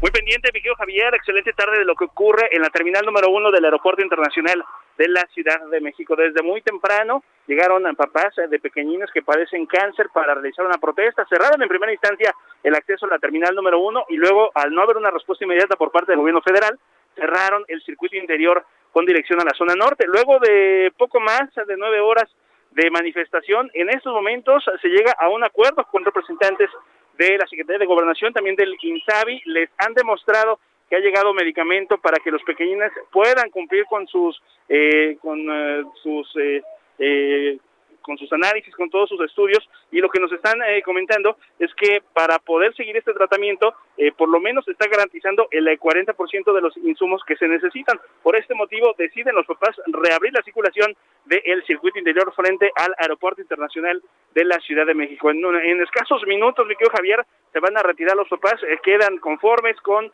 Muy pendiente, mi Javier. Excelente tarde de lo que ocurre en la terminal número uno del Aeropuerto Internacional de la Ciudad de México. Desde muy temprano llegaron papás de pequeñinos que padecen cáncer para realizar una protesta. Cerraron en primera instancia el acceso a la terminal número uno y luego, al no haber una respuesta inmediata por parte del gobierno federal, cerraron el circuito interior con dirección a la zona norte. Luego de poco más de nueve horas de manifestación. En estos momentos se llega a un acuerdo con representantes de la Secretaría de Gobernación, también del INSABI, les han demostrado que ha llegado medicamento para que los pequeñines puedan cumplir con sus eh, con eh, sus eh, eh con sus análisis, con todos sus estudios, y lo que nos están eh, comentando es que para poder seguir este tratamiento, eh, por lo menos está garantizando el 40% de los insumos que se necesitan. Por este motivo, deciden los papás reabrir la circulación del circuito interior frente al Aeropuerto Internacional de la Ciudad de México. En, escasos minutos, mi querido Javier, se van a retirar los papás, eh, quedan conformes con,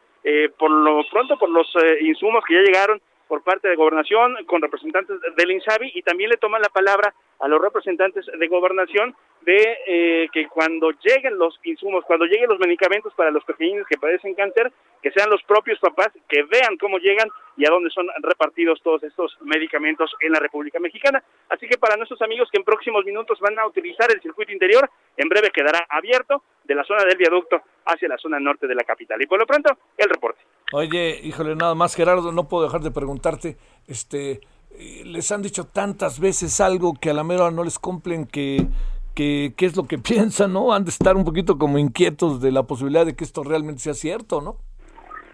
por lo pronto, por los insumos que ya llegaron por parte de Gobernación, con representantes del INSABI y también le toman la palabra a los representantes de Gobernación de eh, que cuando lleguen los insumos, cuando lleguen los medicamentos para los pequeños que padecen cáncer, que sean los propios papás que vean cómo llegan y a dónde son repartidos todos estos medicamentos en la República Mexicana. Así que para nuestros amigos que en próximos minutos van a utilizar el circuito interior, en breve quedará abierto de la zona del viaducto hacia la zona norte de la capital. Y por lo pronto, el reporte. Oye, híjole, nada más Gerardo, no puedo dejar de preguntarte, este, les han dicho tantas veces algo que a la mera no les cumplen que es lo que <laughs> piensan, ¿no? Han de estar un poquito como inquietos de la posibilidad de que esto realmente sea cierto, ¿no?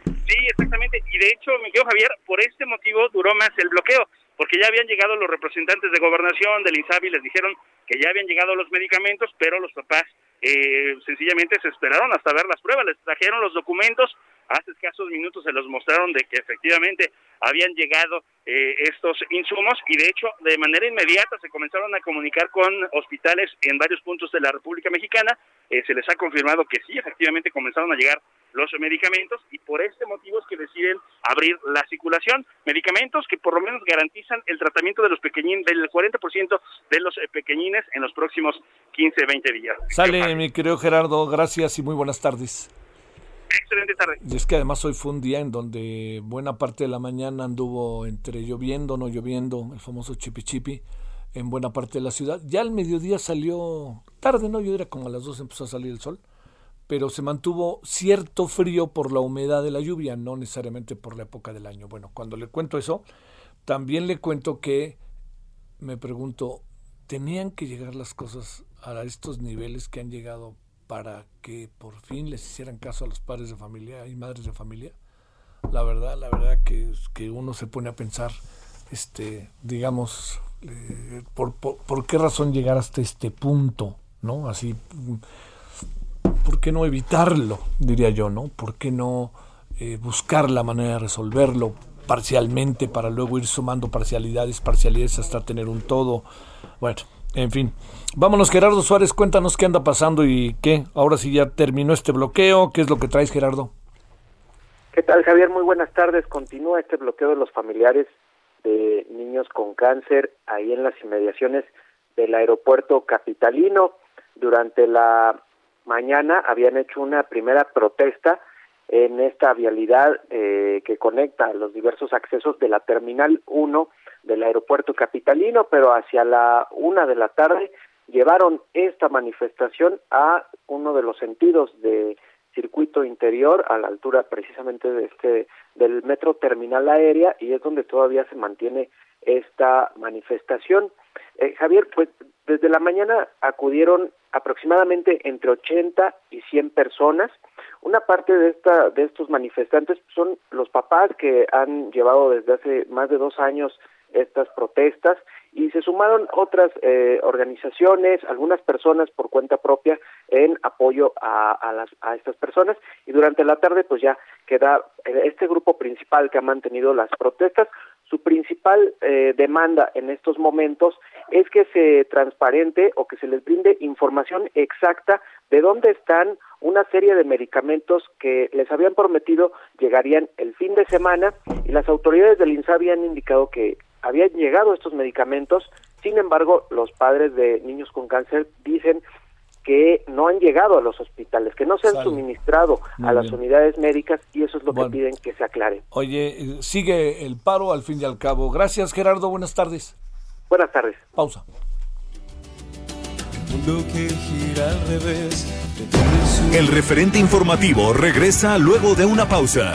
Sí, exactamente. Y de hecho, mi querido Javier, por este motivo duró más el bloqueo, porque ya habían llegado los representantes de gobernación, del INSABI, les dijeron que ya habían llegado los medicamentos, pero los papás eh, sencillamente se esperaron hasta ver las pruebas, les trajeron los documentos, hace escasos minutos se los mostraron de que efectivamente habían llegado eh, estos insumos y de hecho de manera inmediata se comenzaron a comunicar con hospitales en varios puntos de la República Mexicana, eh, se les ha confirmado que sí, efectivamente comenzaron a llegar los medicamentos y por este motivo es que deciden abrir la circulación. Medicamentos que por lo menos garantizan el tratamiento de los pequeñines, del 40% de los eh, pequeñines en los próximos 15, 20 días. Sale, mi querido Gerardo, gracias y muy buenas tardes. Excelente tarde. Y es que además hoy fue un día en donde buena parte de la mañana anduvo entre lloviendo, no lloviendo, el famoso chipi chipi, en buena parte de la ciudad. Ya al mediodía salió, tarde, ¿no? Yo diría como a las 2 empezó a salir el sol pero se mantuvo cierto frío por la humedad de la lluvia, no necesariamente por la época del año. Bueno, cuando le cuento eso, también le cuento que me pregunto, ¿tenían que llegar las cosas a estos niveles que han llegado para que por fin les hicieran caso a los padres de familia y madres de familia? La verdad, la verdad que, que uno se pone a pensar, este, digamos, eh, por, por, qué razón llegar hasta este punto, ¿no? Así ¿por qué no evitarlo? Diría yo, ¿no? ¿Por qué no eh, buscar la manera de resolverlo parcialmente para luego ir sumando parcialidades, parcialidades hasta tener un todo? Bueno, en fin. Vámonos, Gerardo Suárez, cuéntanos qué anda pasando y qué. Ahora sí ya terminó este bloqueo. ¿Qué es lo que traes, Gerardo? ¿Qué tal, Javier? Muy buenas tardes. Continúa este bloqueo de los familiares de niños con cáncer ahí en las inmediaciones del aeropuerto capitalino. Durante la mañana habían hecho una primera protesta en esta vialidad eh, que conecta los diversos accesos de la Terminal 1 del aeropuerto capitalino, pero hacia la una de la tarde llevaron esta manifestación a uno de los sentidos de circuito interior a la altura precisamente de este del metro terminal aérea y es donde todavía se mantiene esta manifestación. Eh, Javier, pues desde la mañana acudieron aproximadamente entre 80 y 100 personas. Una parte de esta de estos manifestantes son los papás que han llevado desde hace más de dos años estas protestas y se sumaron otras eh, organizaciones, algunas personas por cuenta propia en apoyo a, las, a estas personas y durante la tarde pues ya queda eh, este grupo principal que ha mantenido las protestas. Su principal eh, demanda en estos momentos es que se transparente o que se les brinde información exacta de dónde están una serie de medicamentos que les habían prometido llegarían el fin de semana y las autoridades del INSABI han indicado que habían llegado estos medicamentos, sin embargo, los padres de niños con cáncer dicen que no han llegado a los hospitales, que no se han Sale. suministrado Muy a las bien. unidades médicas y eso es lo Bueno. que piden que se aclare. Oye, sigue el paro al fin y al cabo. Gracias, Gerardo. Buenas tardes. Buenas tardes. Pausa. El referente informativo regresa luego de una pausa.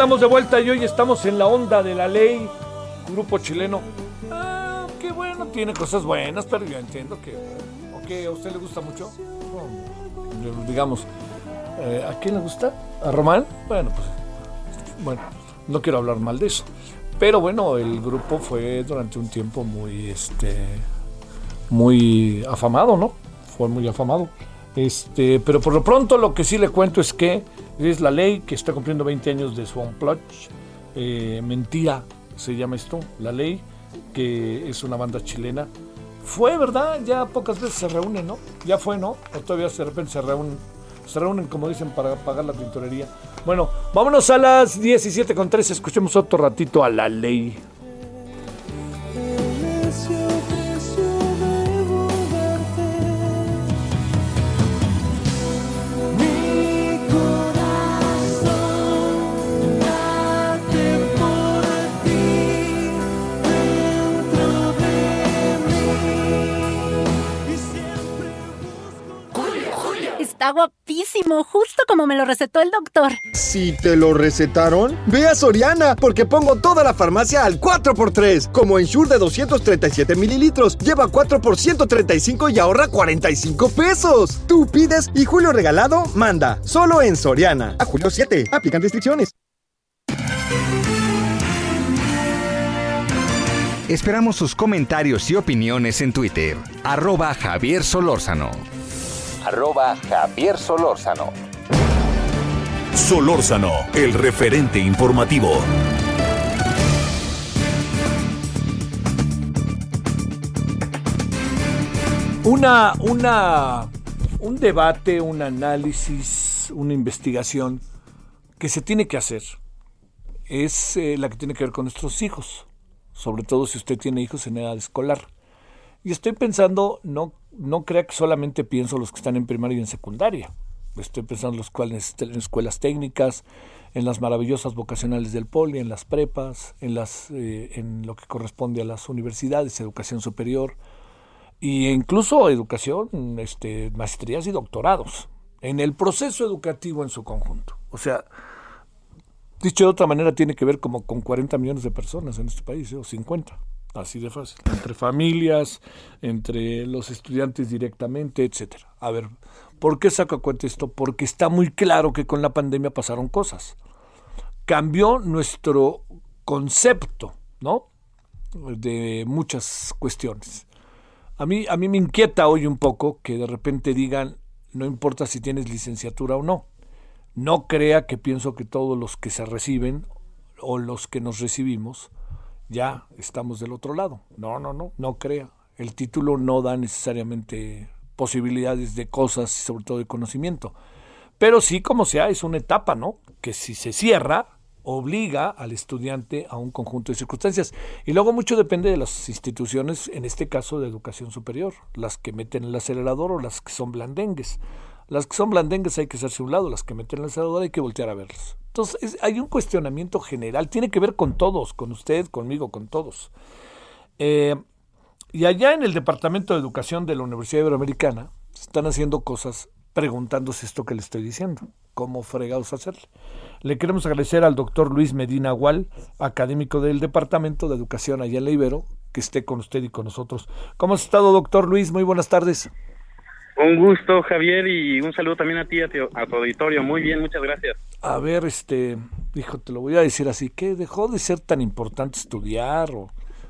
Andamos de vuelta y hoy estamos en la onda de la ley. Grupo chileno. Ah, qué bueno, tiene cosas buenas, pero yo entiendo que. Ok, ¿a usted le gusta mucho? No, digamos. eh, ¿A quién le gusta? ¿A Román? Bueno, pues. Bueno, no quiero hablar mal de eso. Pero bueno, el grupo fue durante un tiempo muy. Este. Muy afamado, ¿no? Fue muy afamado. Este, pero por lo pronto lo que sí le cuento es que es la ley que está cumpliendo 20 años de su unplug. Eh, Mentira se llama esto, la ley, que es una banda chilena. Fue, ¿verdad? Ya pocas veces se reúnen, ¿no? Ya fue, ¿no? O todavía de repente se reúnen, se reúnen como dicen para pagar la tintorería. Bueno, vámonos a las 17 con 13, escuchemos otro ratito a la ley. Guapísimo, justo como me lo recetó el doctor. Si te lo recetaron, ve a Soriana, porque pongo toda la farmacia al 4x3. Como en Shure de 237 mililitros, lleva 4 por 135 y ahorra 45 pesos. Tú pides y Julio Regalado manda. Solo en Soriana. A julio 7. Aplican restricciones. Esperamos sus comentarios y opiniones en Twitter. Arroba Javier Solórzano. Arroba Javier Solórzano. Solórzano, el referente informativo. Una, una, un debate, un análisis, una investigación que se tiene que hacer es eh, la que tiene que ver con nuestros hijos, sobre todo si usted tiene hijos en edad escolar. Y estoy pensando, no, no crea que solamente pienso los que están en primaria y en secundaria. Estoy pensando en los cuales en escuelas técnicas, en las maravillosas vocacionales del poli, en las prepas, en las eh, en lo que corresponde a las universidades, educación superior e incluso educación, este, maestrías y doctorados, en el proceso educativo en su conjunto. O sea, dicho de otra manera, tiene que ver como con 40 millones de personas en este país, ¿eh? o 50. Así de fácil. Entre familias, entre los estudiantes directamente, etcétera. A ver, ¿por qué saco a cuenta esto? Porque está muy claro que con la pandemia pasaron cosas. Cambió nuestro concepto, ¿no? De muchas cuestiones. A mí, a mí me inquieta hoy un poco que de repente digan, no importa si tienes licenciatura o no. No crea que pienso que todos los que se reciben o los que nos recibimos ya estamos del otro lado. No, no, no, no crea. El título no da necesariamente posibilidades de cosas y sobre todo de conocimiento. Pero sí, como sea, es una etapa, ¿no? Que si se cierra, obliga al estudiante a un conjunto de circunstancias. Y luego mucho depende de las instituciones, en este caso de educación superior, las que meten el acelerador o las que son blandengues. Las que son blandengues hay que hacerse a un lado, las que meten el acelerador hay que voltear a verlas. Entonces, hay un cuestionamiento general, tiene que ver con todos, con usted, conmigo, con todos. Eh, y allá en el Departamento de Educación de la Universidad Iberoamericana están haciendo cosas preguntándose esto que le estoy diciendo, cómo fregados hacerle. Le queremos agradecer al doctor Luis Medina Gual, académico del Departamento de Educación allá en la Ibero, que esté con usted y con nosotros. ¿Cómo has estado, doctor Luis? Muy buenas tardes. Un gusto, Javier, y un saludo también a ti, a a tu auditorio. Muy bien, muchas gracias. A ver, este, hijo, te lo voy a decir así, que dejó de ser tan importante estudiar o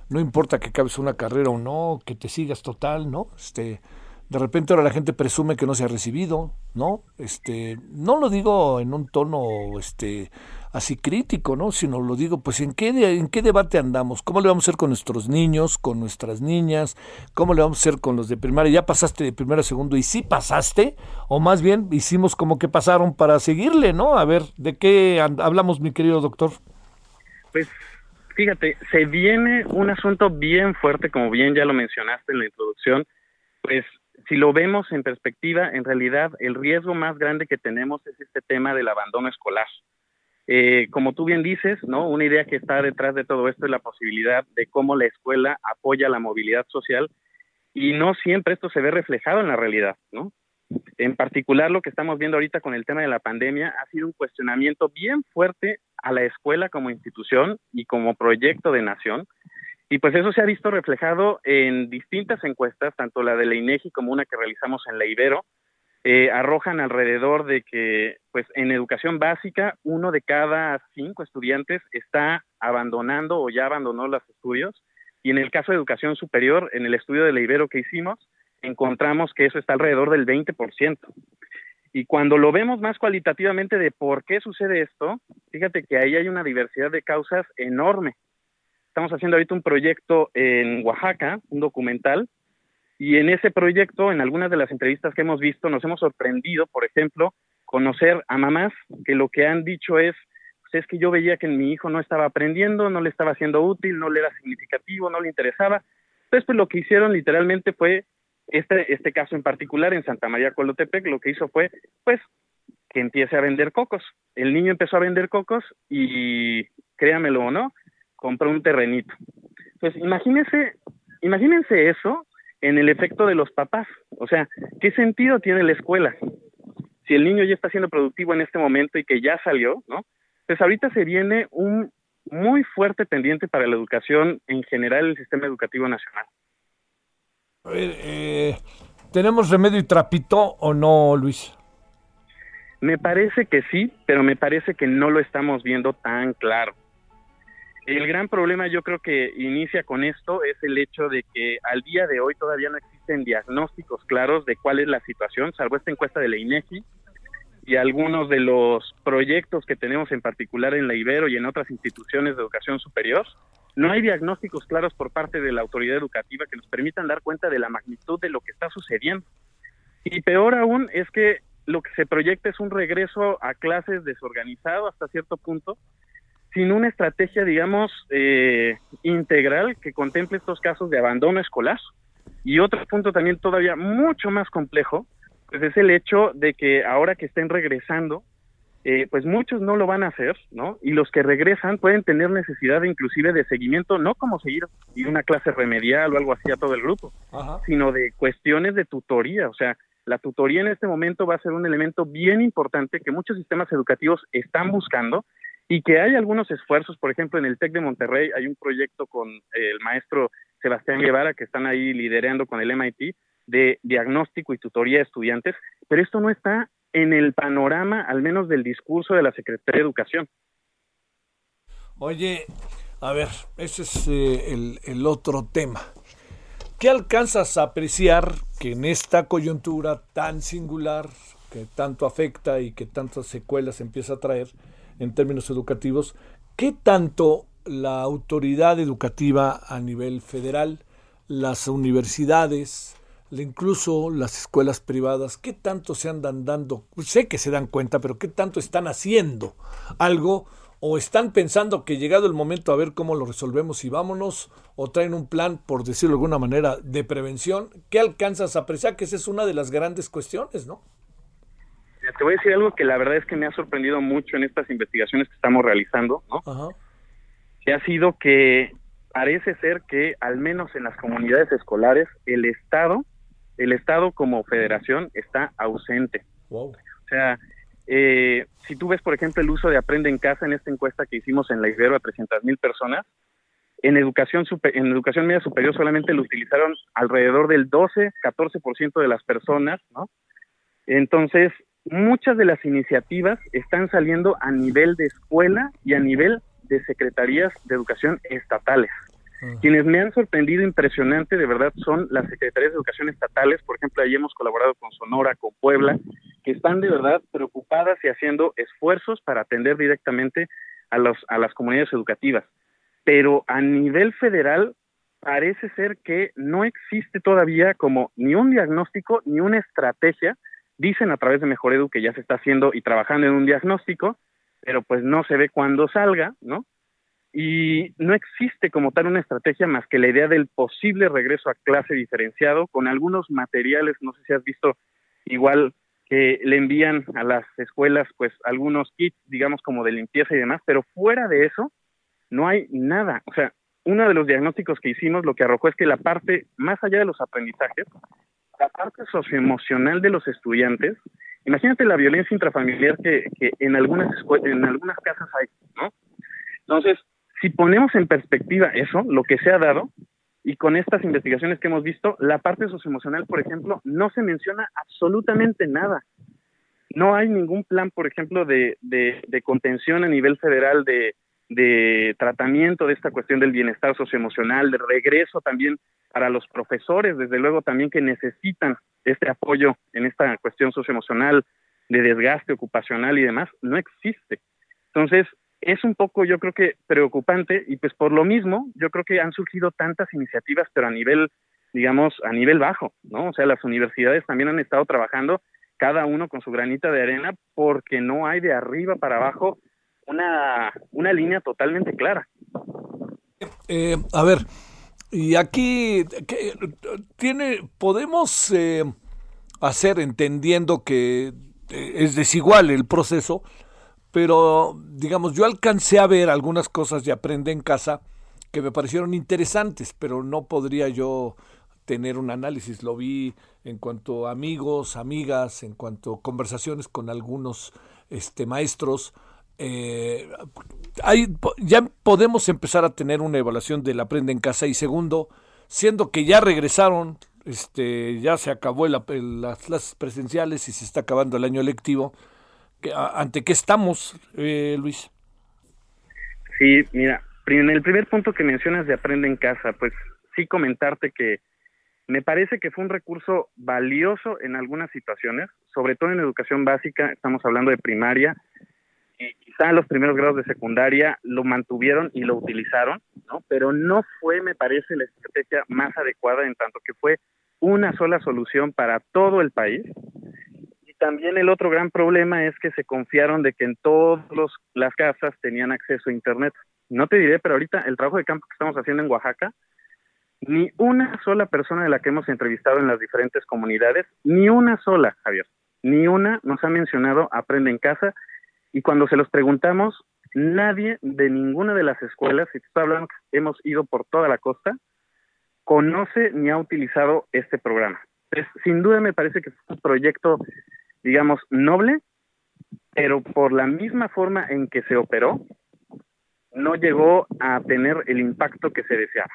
no importa que acabes una carrera o no, que te sigas total, ¿no? Este, de repente ahora la gente presume que no se ha recibido, ¿no? Este, no lo digo en un tono este así crítico, ¿no? Sino lo digo, pues en qué en qué debate andamos, cómo le vamos a hacer con nuestros niños, con nuestras niñas, cómo le vamos a hacer con los de primaria, ya pasaste de primero a segundo y sí pasaste, o más bien hicimos como que pasaron para seguirle, ¿no? A ver, ¿de qué hablamos, mi querido doctor? Pues fíjate, se viene un asunto bien fuerte, como bien ya lo mencionaste en la introducción, pues si lo vemos en perspectiva, en realidad el riesgo más grande que tenemos es este tema del abandono escolar. Eh, como tú bien dices, ¿no? Una idea que está detrás de todo esto es la posibilidad de cómo la escuela apoya la movilidad social y no siempre esto se ve reflejado en la realidad, ¿no? En particular, lo que estamos viendo ahorita con el tema de la pandemia ha sido un cuestionamiento bien fuerte a la escuela como institución y como proyecto de nación. Y pues eso se ha visto reflejado en distintas encuestas, tanto la de la INEGI como una que realizamos en la Ibero, eh, arrojan alrededor de que, pues, en educación básica, uno de cada cinco estudiantes está abandonando o ya abandonó los estudios. Y en el caso de educación superior, en el estudio de la Ibero que hicimos, encontramos que eso está alrededor del 20%. Y cuando lo vemos más cualitativamente de por qué sucede esto, fíjate que ahí hay una diversidad de causas enorme. Estamos haciendo ahorita un proyecto en Oaxaca, un documental, y en ese proyecto, en algunas de las entrevistas que hemos visto, nos hemos sorprendido, por ejemplo, conocer a mamás que lo que han dicho es, pues es que yo veía que mi hijo no estaba aprendiendo, no le estaba siendo útil, no le era significativo, no le interesaba. Entonces, pues lo que hicieron literalmente fue, este, este caso en particular, en Santa María Colotepec, lo que hizo fue, pues, que empiece a vender cocos. El niño empezó a vender cocos y, créamelo o no, compró un terrenito. Pues imagínense, imagínense eso en el efecto de los papás. O sea, ¿qué sentido tiene la escuela? si el niño ya está siendo productivo en este momento y que ya salió, ¿no? Pues ahorita se viene un muy fuerte pendiente para la educación en general el sistema educativo nacional. A ver, eh, ¿tenemos remedio y trapito o no, Luis? Me parece que sí, pero me parece que no lo estamos viendo tan claro. El gran problema yo creo que inicia con esto es el hecho de que al día de hoy todavía no existen diagnósticos claros de cuál es la situación, salvo esta encuesta de la INEGI y algunos de los proyectos que tenemos en particular en la Ibero y en otras instituciones de educación superior. No hay diagnósticos claros por parte de la autoridad educativa que nos permitan dar cuenta de la magnitud de lo que está sucediendo. Y peor aún es que lo que se proyecta es un regreso a clases desorganizado hasta cierto punto, sin una estrategia, digamos, eh, integral que contemple estos casos de abandono escolar. Y otro punto también todavía mucho más complejo, pues es el hecho de que ahora que estén regresando, eh, pues muchos no lo van a hacer, ¿no? Y los que regresan pueden tener necesidad inclusive de seguimiento, no como seguir y una clase remedial o algo así a todo el grupo, sino de cuestiones de tutoría, o sea, la tutoría en este momento va a ser un elemento bien importante que muchos sistemas educativos están buscando y que hay algunos esfuerzos, por ejemplo, en el TEC de Monterrey hay un proyecto con el maestro Sebastián Guevara que están ahí liderando con el MIT de diagnóstico y tutoría de estudiantes, pero esto no está en el panorama, al menos del discurso de la Secretaría de Educación. Oye, a ver, ese es eh, el otro tema. ¿Qué alcanzas a apreciar que en esta coyuntura tan singular, que tanto afecta y que tantas secuelas empieza a traer en términos educativos, qué tanto la autoridad educativa a nivel federal, las universidades, incluso las escuelas privadas, qué tanto se andan dando, sé que se dan cuenta, pero qué tanto están haciendo algo o están pensando que llegado el momento a ver cómo lo resolvemos y vámonos, o traen un plan, por decirlo de alguna manera, de prevención, ¿qué alcanzas a apreciar? Que esa es una de las grandes cuestiones, ¿no? Te voy a decir algo que la verdad es que me ha sorprendido mucho en estas investigaciones que estamos realizando, ¿no? Que ha sido que parece ser que al menos en las comunidades escolares el Estado, el Estado como federación está ausente. O sea, eh, si tú ves, por ejemplo, el uso de Aprende en Casa en esta encuesta que hicimos en la Ibero a 300 mil personas, en educación, en educación media superior solamente lo utilizaron alrededor del 12, 14% de las personas, ¿no? Entonces, muchas de las iniciativas están saliendo a nivel de escuela y a nivel de secretarías de educación estatales. Quienes me han sorprendido impresionante, de verdad, son las secretarías de educación estatales. Por ejemplo, ahí hemos colaborado con Sonora, con Puebla, que están de verdad preocupadas y haciendo esfuerzos para atender directamente a, los, a las comunidades educativas. Pero a nivel federal parece ser que no existe todavía como ni un diagnóstico ni una estrategia. Dicen a través de Mejor Edu que ya se está haciendo y trabajando en un diagnóstico, pero pues no se ve cuándo salga, ¿no? y no existe como tal una estrategia más que la idea del posible regreso a clase diferenciado con algunos materiales, no sé si has visto igual que le envían a las escuelas pues algunos kits, digamos como de limpieza y demás, pero fuera de eso no hay nada, o sea, uno de los diagnósticos que hicimos lo que arrojó es que la parte más allá de los aprendizajes, la parte socioemocional de los estudiantes, imagínate la violencia intrafamiliar que, que en algunas en algunas casas hay, ¿no? Entonces, si ponemos en perspectiva eso, lo que se ha dado, y con estas investigaciones que hemos visto, la parte socioemocional, por ejemplo, no se menciona absolutamente nada. No hay ningún plan, por ejemplo, de, de, contención a nivel federal de, de tratamiento de esta cuestión del bienestar socioemocional, de regreso también para los profesores, desde luego también que necesitan este apoyo en esta cuestión socioemocional, de desgaste ocupacional y demás, no existe. Entonces, es un poco, yo creo que preocupante y pues por lo mismo, yo creo que han surgido tantas iniciativas, pero a nivel, digamos, a nivel bajo, ¿no? O sea, las universidades también han estado trabajando cada uno con su granita de arena porque no hay de arriba para abajo una, una línea totalmente clara. Eh, a ver, y aquí ¿qué, tiene, podemos eh, hacer entendiendo que eh, es desigual el proceso, pero digamos, yo alcancé a ver algunas cosas y aprendí en casa que me parecieron interesantes, pero no podría yo tener un análisis. Lo vi en cuanto a amigos, amigas, en cuanto a conversaciones con algunos este, maestros. Eh, hay, ya podemos empezar a tener una evaluación del aprende en casa y segundo, siendo que ya regresaron, este, ya se acabó las clases presenciales y se está acabando el año lectivo. ¿Ante qué estamos, eh, Luis? Sí, mira, en el primer punto que mencionas de aprende en casa, pues sí comentarte que me parece que fue un recurso valioso en algunas situaciones, sobre todo en educación básica, estamos hablando de primaria, y quizá los primeros grados de secundaria lo mantuvieron y lo utilizaron, ¿no? Pero no fue, me parece, la estrategia más adecuada en tanto que fue una sola solución para todo el país. Y también el otro gran problema es que se confiaron de que en todas las casas tenían acceso a Internet. No te diré, pero ahorita el trabajo de campo que estamos haciendo en Oaxaca, ni una sola persona de la que hemos entrevistado en las diferentes comunidades, ni una sola, Javier, ni una nos ha mencionado Aprende en Casa y cuando se los preguntamos, nadie de ninguna de las escuelas, y te hablando que hemos ido por toda la costa, conoce ni ha utilizado este programa. sin duda me parece que es un proyecto, digamos, noble, pero por la misma forma en que se operó, no llegó a tener el impacto que se deseaba.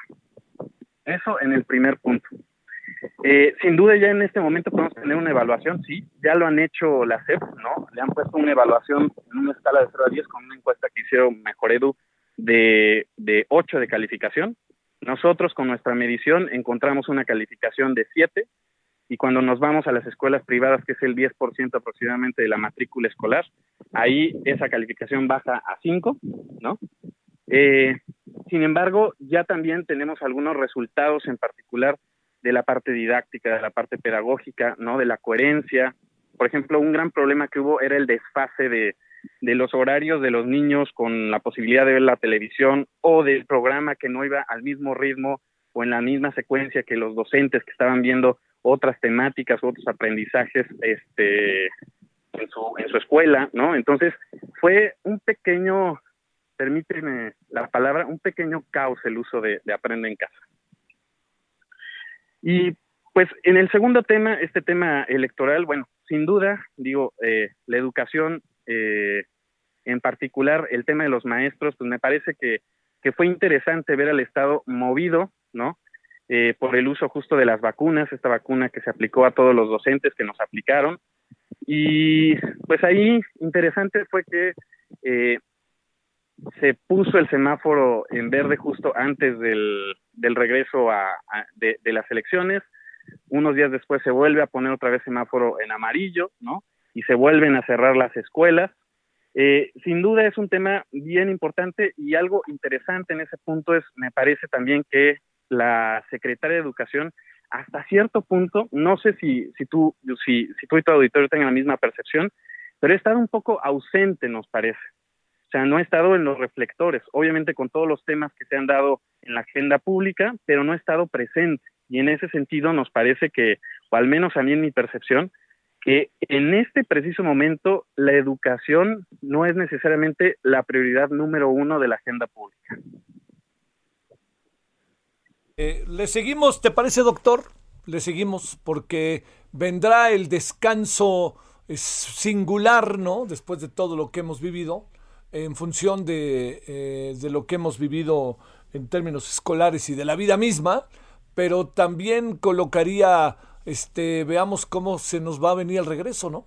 Eso en el primer punto. Eh, sin duda ya en este momento podemos tener una evaluación, sí, ya lo han hecho la CEP, ¿no? Le han puesto una evaluación en una escala de 0 a 10 con una encuesta que hicieron Mejor Edu de, de 8 de calificación. Nosotros con nuestra medición encontramos una calificación de 7 y cuando nos vamos a las escuelas privadas, que es el 10% aproximadamente de la matrícula escolar, ahí esa calificación baja a 5, ¿no? Eh, sin embargo, ya también tenemos algunos resultados en particular de la parte didáctica, de la parte pedagógica, ¿no? De la coherencia. Por ejemplo, un gran problema que hubo era el desfase de, de los horarios de los niños con la posibilidad de ver la televisión o del programa que no iba al mismo ritmo o en la misma secuencia que los docentes que estaban viendo otras temáticas, otros aprendizajes este, en, su, en su escuela, ¿no? Entonces, fue un pequeño, permíteme la palabra, un pequeño caos el uso de, de Aprende en Casa. Y pues en el segundo tema, este tema electoral, bueno, sin duda, digo, eh, la educación, eh, en particular el tema de los maestros, pues me parece que, que fue interesante ver al Estado movido, ¿no? Eh, por el uso justo de las vacunas, esta vacuna que se aplicó a todos los docentes que nos aplicaron. Y pues ahí interesante fue que eh, se puso el semáforo en verde justo antes del, del regreso a, de, las elecciones. Unos días después se vuelve a poner otra vez semáforo en amarillo, ¿no? Y se vuelven a cerrar las escuelas. Eh, sin duda es un tema bien importante y algo interesante en ese punto es, me parece también que la secretaria de Educación, hasta cierto punto, no sé si, si, tú, si, si tú y tu auditorio tengan la misma percepción, pero ha estado un poco ausente, nos parece. O sea, no ha estado en los reflectores, obviamente con todos los temas que se han dado en la agenda pública, pero no ha estado presente. Y en ese sentido nos parece que, o al menos a mí en mi percepción, que en este preciso momento la educación no es necesariamente la prioridad número uno de la agenda pública. Eh, le seguimos, ¿te parece, doctor? Le seguimos porque vendrá el descanso singular, ¿no? Después de todo lo que hemos vivido, en función de, eh, de lo que hemos vivido en términos escolares y de la vida misma, pero también colocaría, este, veamos cómo se nos va a venir el regreso, ¿no?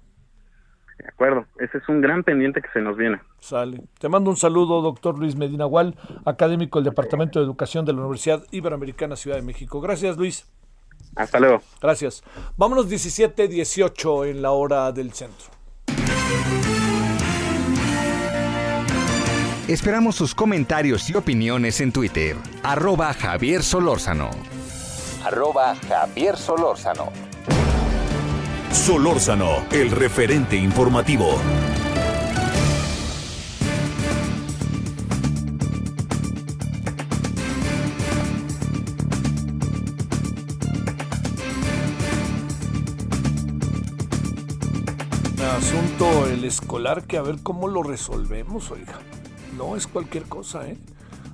De acuerdo, ese es un gran pendiente que se nos viene. Sale. Te mando un saludo, doctor Luis Medina Gual, académico del Departamento de Educación de la Universidad Iberoamericana Ciudad de México. Gracias, Luis. Hasta luego. Gracias. Vámonos 17-18 en la hora del centro. Esperamos sus comentarios y opiniones en Twitter. Arroba Javier Solórzano. Arroba Javier Solórzano. Solórzano, el referente informativo. Asunto el escolar que a ver cómo lo resolvemos, oiga. No es cualquier cosa, ¿eh?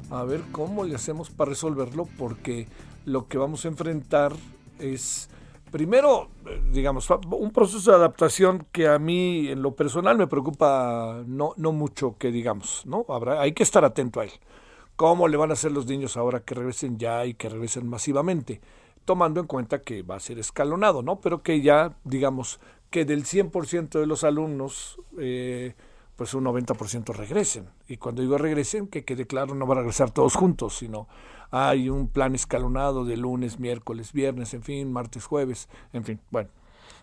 A ver cómo le hacemos para resolverlo porque lo que vamos a enfrentar es primero, digamos, un proceso de adaptación que a mí en lo personal me preocupa no, no mucho que digamos, ¿no? Habrá, hay que estar atento a él. ¿Cómo le van a hacer los niños ahora que regresen ya y que regresen masivamente? Tomando en cuenta que va a ser escalonado, ¿no? Pero que ya, digamos, que del 100% de los alumnos, eh, pues un 90% regresen. Y cuando digo regresen, que quede claro, no van a regresar todos juntos, sino hay un plan escalonado de lunes, miércoles, viernes, en fin, martes, jueves, en fin. Bueno,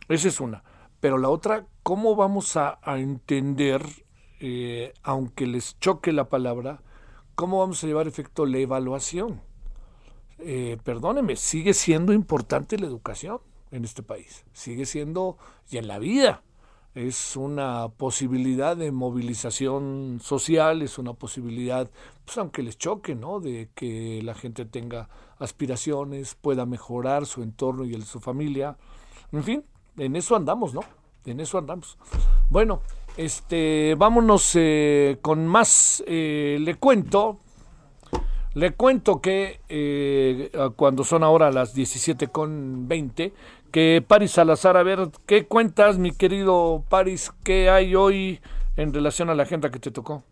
esa es una. Pero la otra, ¿cómo vamos a, entender, eh, aunque les choque la palabra, cómo vamos a llevar efecto la evaluación? Eh, perdóneme, sigue siendo importante la educación en este país, sigue siendo, y en la vida, es una posibilidad de movilización social, es una posibilidad, pues aunque les choque, ¿no? De que la gente tenga aspiraciones, pueda mejorar su entorno y el de su familia. En fin, en eso andamos, ¿no? En eso andamos. Bueno, este, vámonos eh, con más. Eh, le cuento, le cuento que eh, cuando son ahora las 17 con 20, que Paris Salazar, a ver, ¿qué cuentas, mi querido Paris? ¿Qué hay hoy en relación a la agenda que te tocó?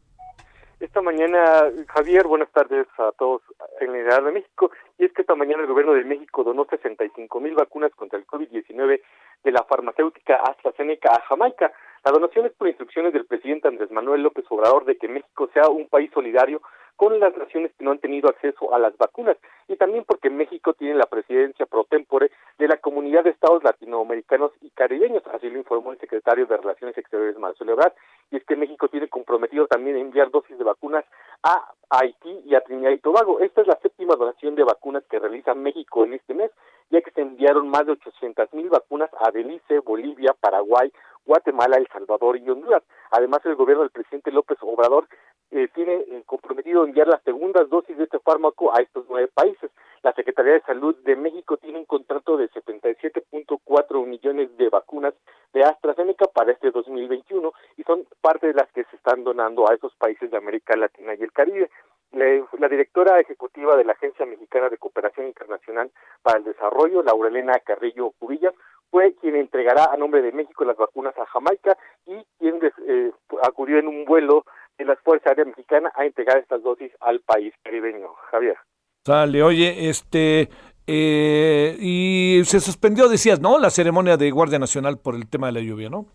Esta mañana, Javier, buenas tardes a todos en la General de México. Y es que esta mañana el gobierno de México donó 65 mil vacunas contra el COVID-19 de la farmacéutica AstraZeneca a Jamaica. La donación es por instrucciones del presidente Andrés Manuel López Obrador de que México sea un país solidario con las naciones que no han tenido acceso a las vacunas y también porque México tiene la presidencia pro tempore de la Comunidad de Estados Latinoamericanos y Caribeños, así lo informó el secretario de Relaciones Exteriores Marcelo Ebrard, y es que México tiene comprometido también enviar dosis de vacunas a Haití y a Trinidad y Tobago. Esta es la séptima donación de vacunas que realiza México en este mes, ya que se enviaron más de 800 mil vacunas a Belice, Bolivia, Paraguay, Guatemala, El Salvador y Honduras. Además, el gobierno del presidente López Obrador eh, tiene eh, comprometido enviar las segundas dosis de este fármaco a estos nueve países. La Secretaría de Salud de México tiene un contrato de 77.4 millones de vacunas de AstraZeneca para este 2021 y son parte de las que se están donando a esos países de América Latina y el Caribe. La, directora ejecutiva de la Agencia Mexicana de Cooperación Internacional para el Desarrollo, Laurelena Carrillo Cubillas, fue quien entregará a nombre de México las vacunas a Jamaica y quien eh, acudió en un vuelo de las Fuerzas Aéreas Mexicanas a entregar estas dosis al país caribeño. Javier. Sale, oye, este, eh, y se suspendió, decías, ¿no? La ceremonia de Guardia Nacional por el tema de la lluvia, ¿no?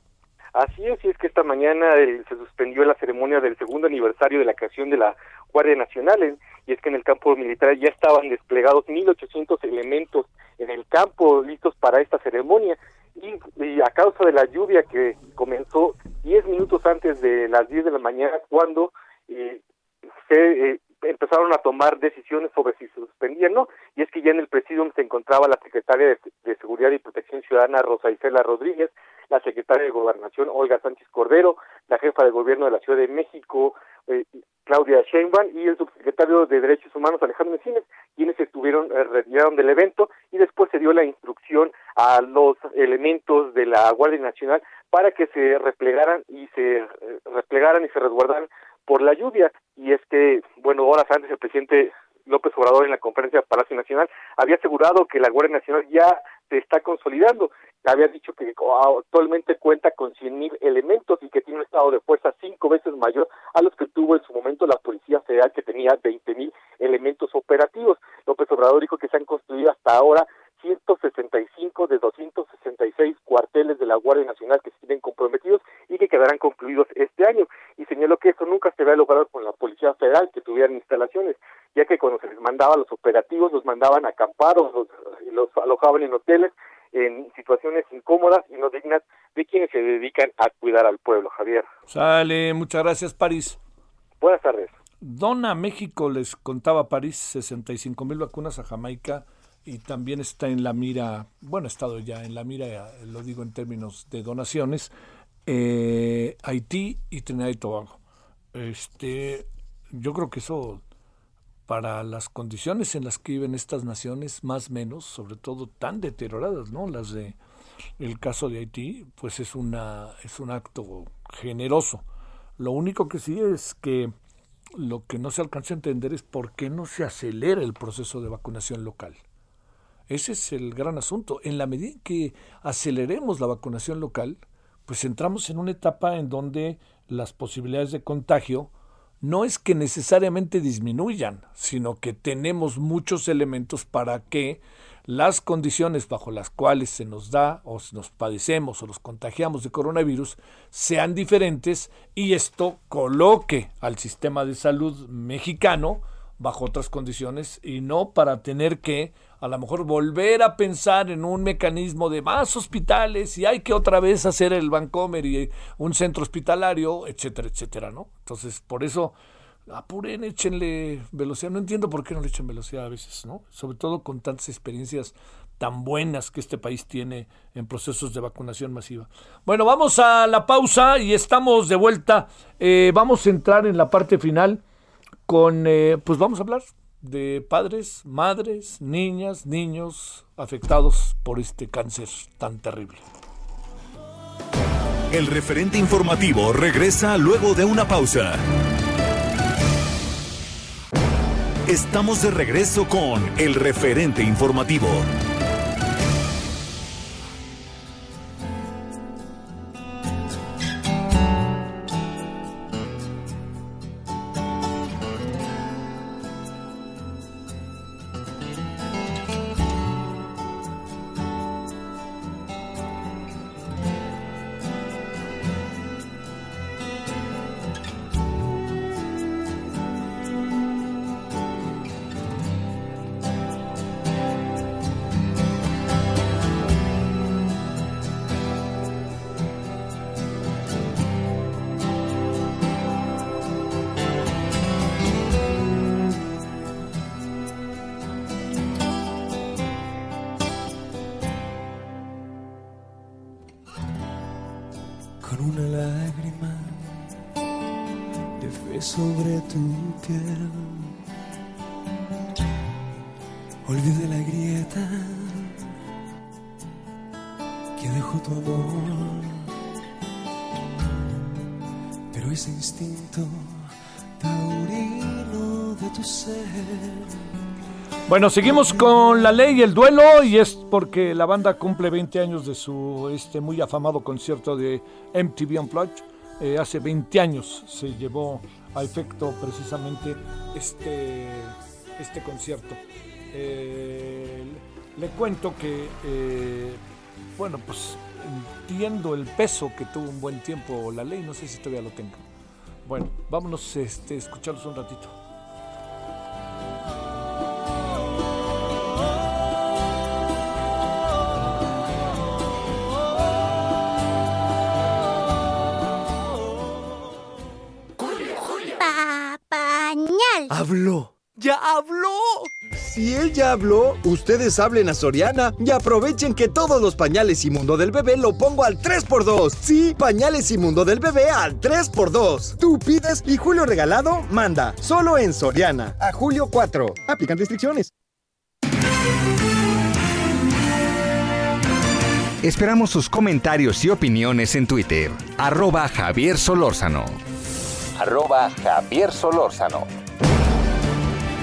Así es, y es que esta mañana eh, se suspendió la ceremonia del segundo aniversario de la creación de la Guardia Nacional, y es que en el campo militar ya estaban desplegados 1.800 elementos en el campo listos para esta ceremonia, y, a causa de la lluvia que comenzó 10 minutos antes de las 10 de la mañana, cuando eh, se eh, empezaron a tomar decisiones sobre si se suspendían no, y es que ya en el presidium se encontraba la secretaria de, de Seguridad y Protección Ciudadana, Rosa Isela Rodríguez, la secretaria de Gobernación, Olga Sánchez Cordero, la jefa de gobierno de la Ciudad de México, eh, Claudia Sheinbaum, y el subsecretario de Derechos Humanos, Alejandro Encines, quienes estuvieron, eh, retiraron del evento, y después se dio la instrucción a los elementos de la Guardia Nacional para que se replegaran y se eh, replegaran y se resguardaran por la lluvia. Y es que, bueno, horas antes el presidente López Obrador en la conferencia de Palacio Nacional había asegurado que la Guardia Nacional ya se está consolidando. Había dicho que actualmente cuenta con 100.000 elementos y que tiene un estado de fuerza cinco veces mayor a los que tuvo en su momento la Policía Federal, que tenía 20.000 elementos operativos. López Obrador dijo que se han construido hasta ahora 165 de 266 cuarteles de la Guardia Nacional que se tienen comprometidos y que quedarán concluidos este año. Y señaló que eso nunca se había logrado con la Policía Federal, que tuvieran instalaciones, ya que cuando se les mandaba los operativos, los mandaban a acampar los, los alojaban en hoteles en situaciones incómodas y no dignas de quienes se dedican a cuidar al pueblo, Javier. Sale, muchas gracias, París. Buenas tardes. Dona México, les contaba París, 65 mil vacunas a Jamaica y también está en la mira, bueno, ha estado ya en la mira, lo digo en términos de donaciones, eh, Haití y Trinidad y Tobago. Este, yo creo que eso, para las condiciones en las que viven estas naciones, más o menos, sobre todo tan deterioradas, ¿no? Las de el caso de Haití, pues es una es un acto generoso. Lo único que sí es que lo que no se alcanza a entender es por qué no se acelera el proceso de vacunación local Ese es el gran asunto. En la medida en que aceleremos la vacunación local, pues entramos en una etapa en donde las posibilidades de contagio no es que necesariamente disminuyan, sino que tenemos muchos elementos para que las condiciones bajo las cuales se nos da o nos padecemos o nos contagiamos de coronavirus sean diferentes y esto coloque al sistema de salud mexicano bajo otras condiciones y no para tener que a lo mejor volver a pensar en un mecanismo de más hospitales y hay que otra vez hacer el Bancomer y un centro hospitalario, etcétera, etcétera, ¿no? Entonces, por eso apuren, échenle velocidad. No entiendo por qué no le echan velocidad a veces, ¿no? Sobre todo con tantas experiencias tan buenas que este país tiene en procesos de vacunación masiva. Bueno, vamos a la pausa y estamos de vuelta. Eh, vamos a entrar en la parte final con, eh, pues vamos a hablar de padres, madres, niñas, niños afectados por este cáncer tan terrible. El referente informativo regresa luego de una pausa. Estamos de regreso con el referente informativo. Sobre tu piel. Olvide la grieta que dejó tu amor, pero ese instinto taurino de tu ser. Bueno, seguimos con la ley y el duelo y es porque la banda cumple 20 años de su este muy afamado concierto de MTV Unplugged. Eh, hace 20 años se llevó a efecto precisamente este, este concierto. Eh, le cuento que, eh, bueno, pues entiendo el peso que tuvo un buen tiempo la ley, no sé si todavía lo tengo. Bueno, vámonos este, a escucharlos un ratito. Papañal. ¡Habló! ¡Ya habló! Si él ya habló, ustedes hablen a Soriana y aprovechen que todos los pañales y mundo del bebé lo pongo al 3x2. Sí, pañales y mundo del bebé al 3x2. Tú pides y Julio Regalado manda. Solo en Soriana. A julio 4. Aplican restricciones. Esperamos sus comentarios y opiniones en Twitter. Arroba Javier Solórzano. Arroba Javier Solórzano.